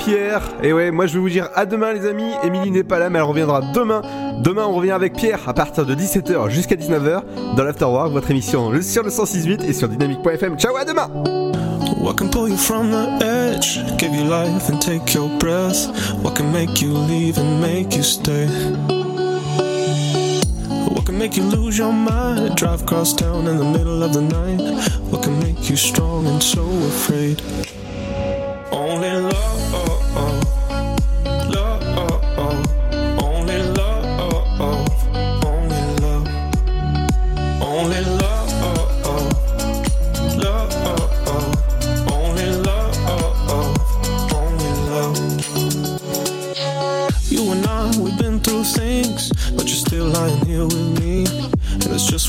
Pierre. Et ouais, moi je vais vous dire à demain les amis. Émilie n'est pas là, mais elle reviendra demain. Demain, on revient avec Pierre à partir de 17h jusqu'à 19h dans l'Afterwork, votre émission sur le 106.8 et sur dynamique.fm. Ciao, à demain! What can pull you from the edge? Give you life and take your breath? What can make you leave and make you stay? What can make you lose your mind? Drive across town in the middle of the night. What can make you strong and so afraid?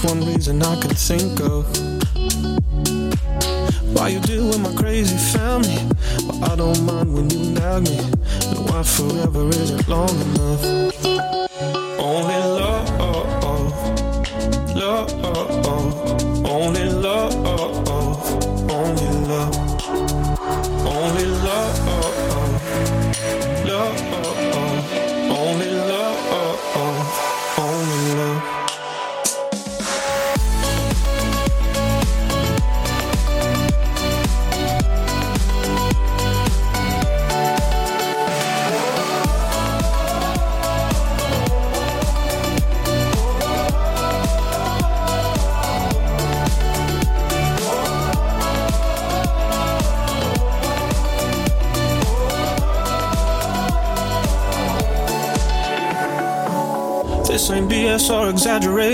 One reason I can think of. Why you deal with my crazy family, but I don't mind when you nag me. Why forever isn't long enough.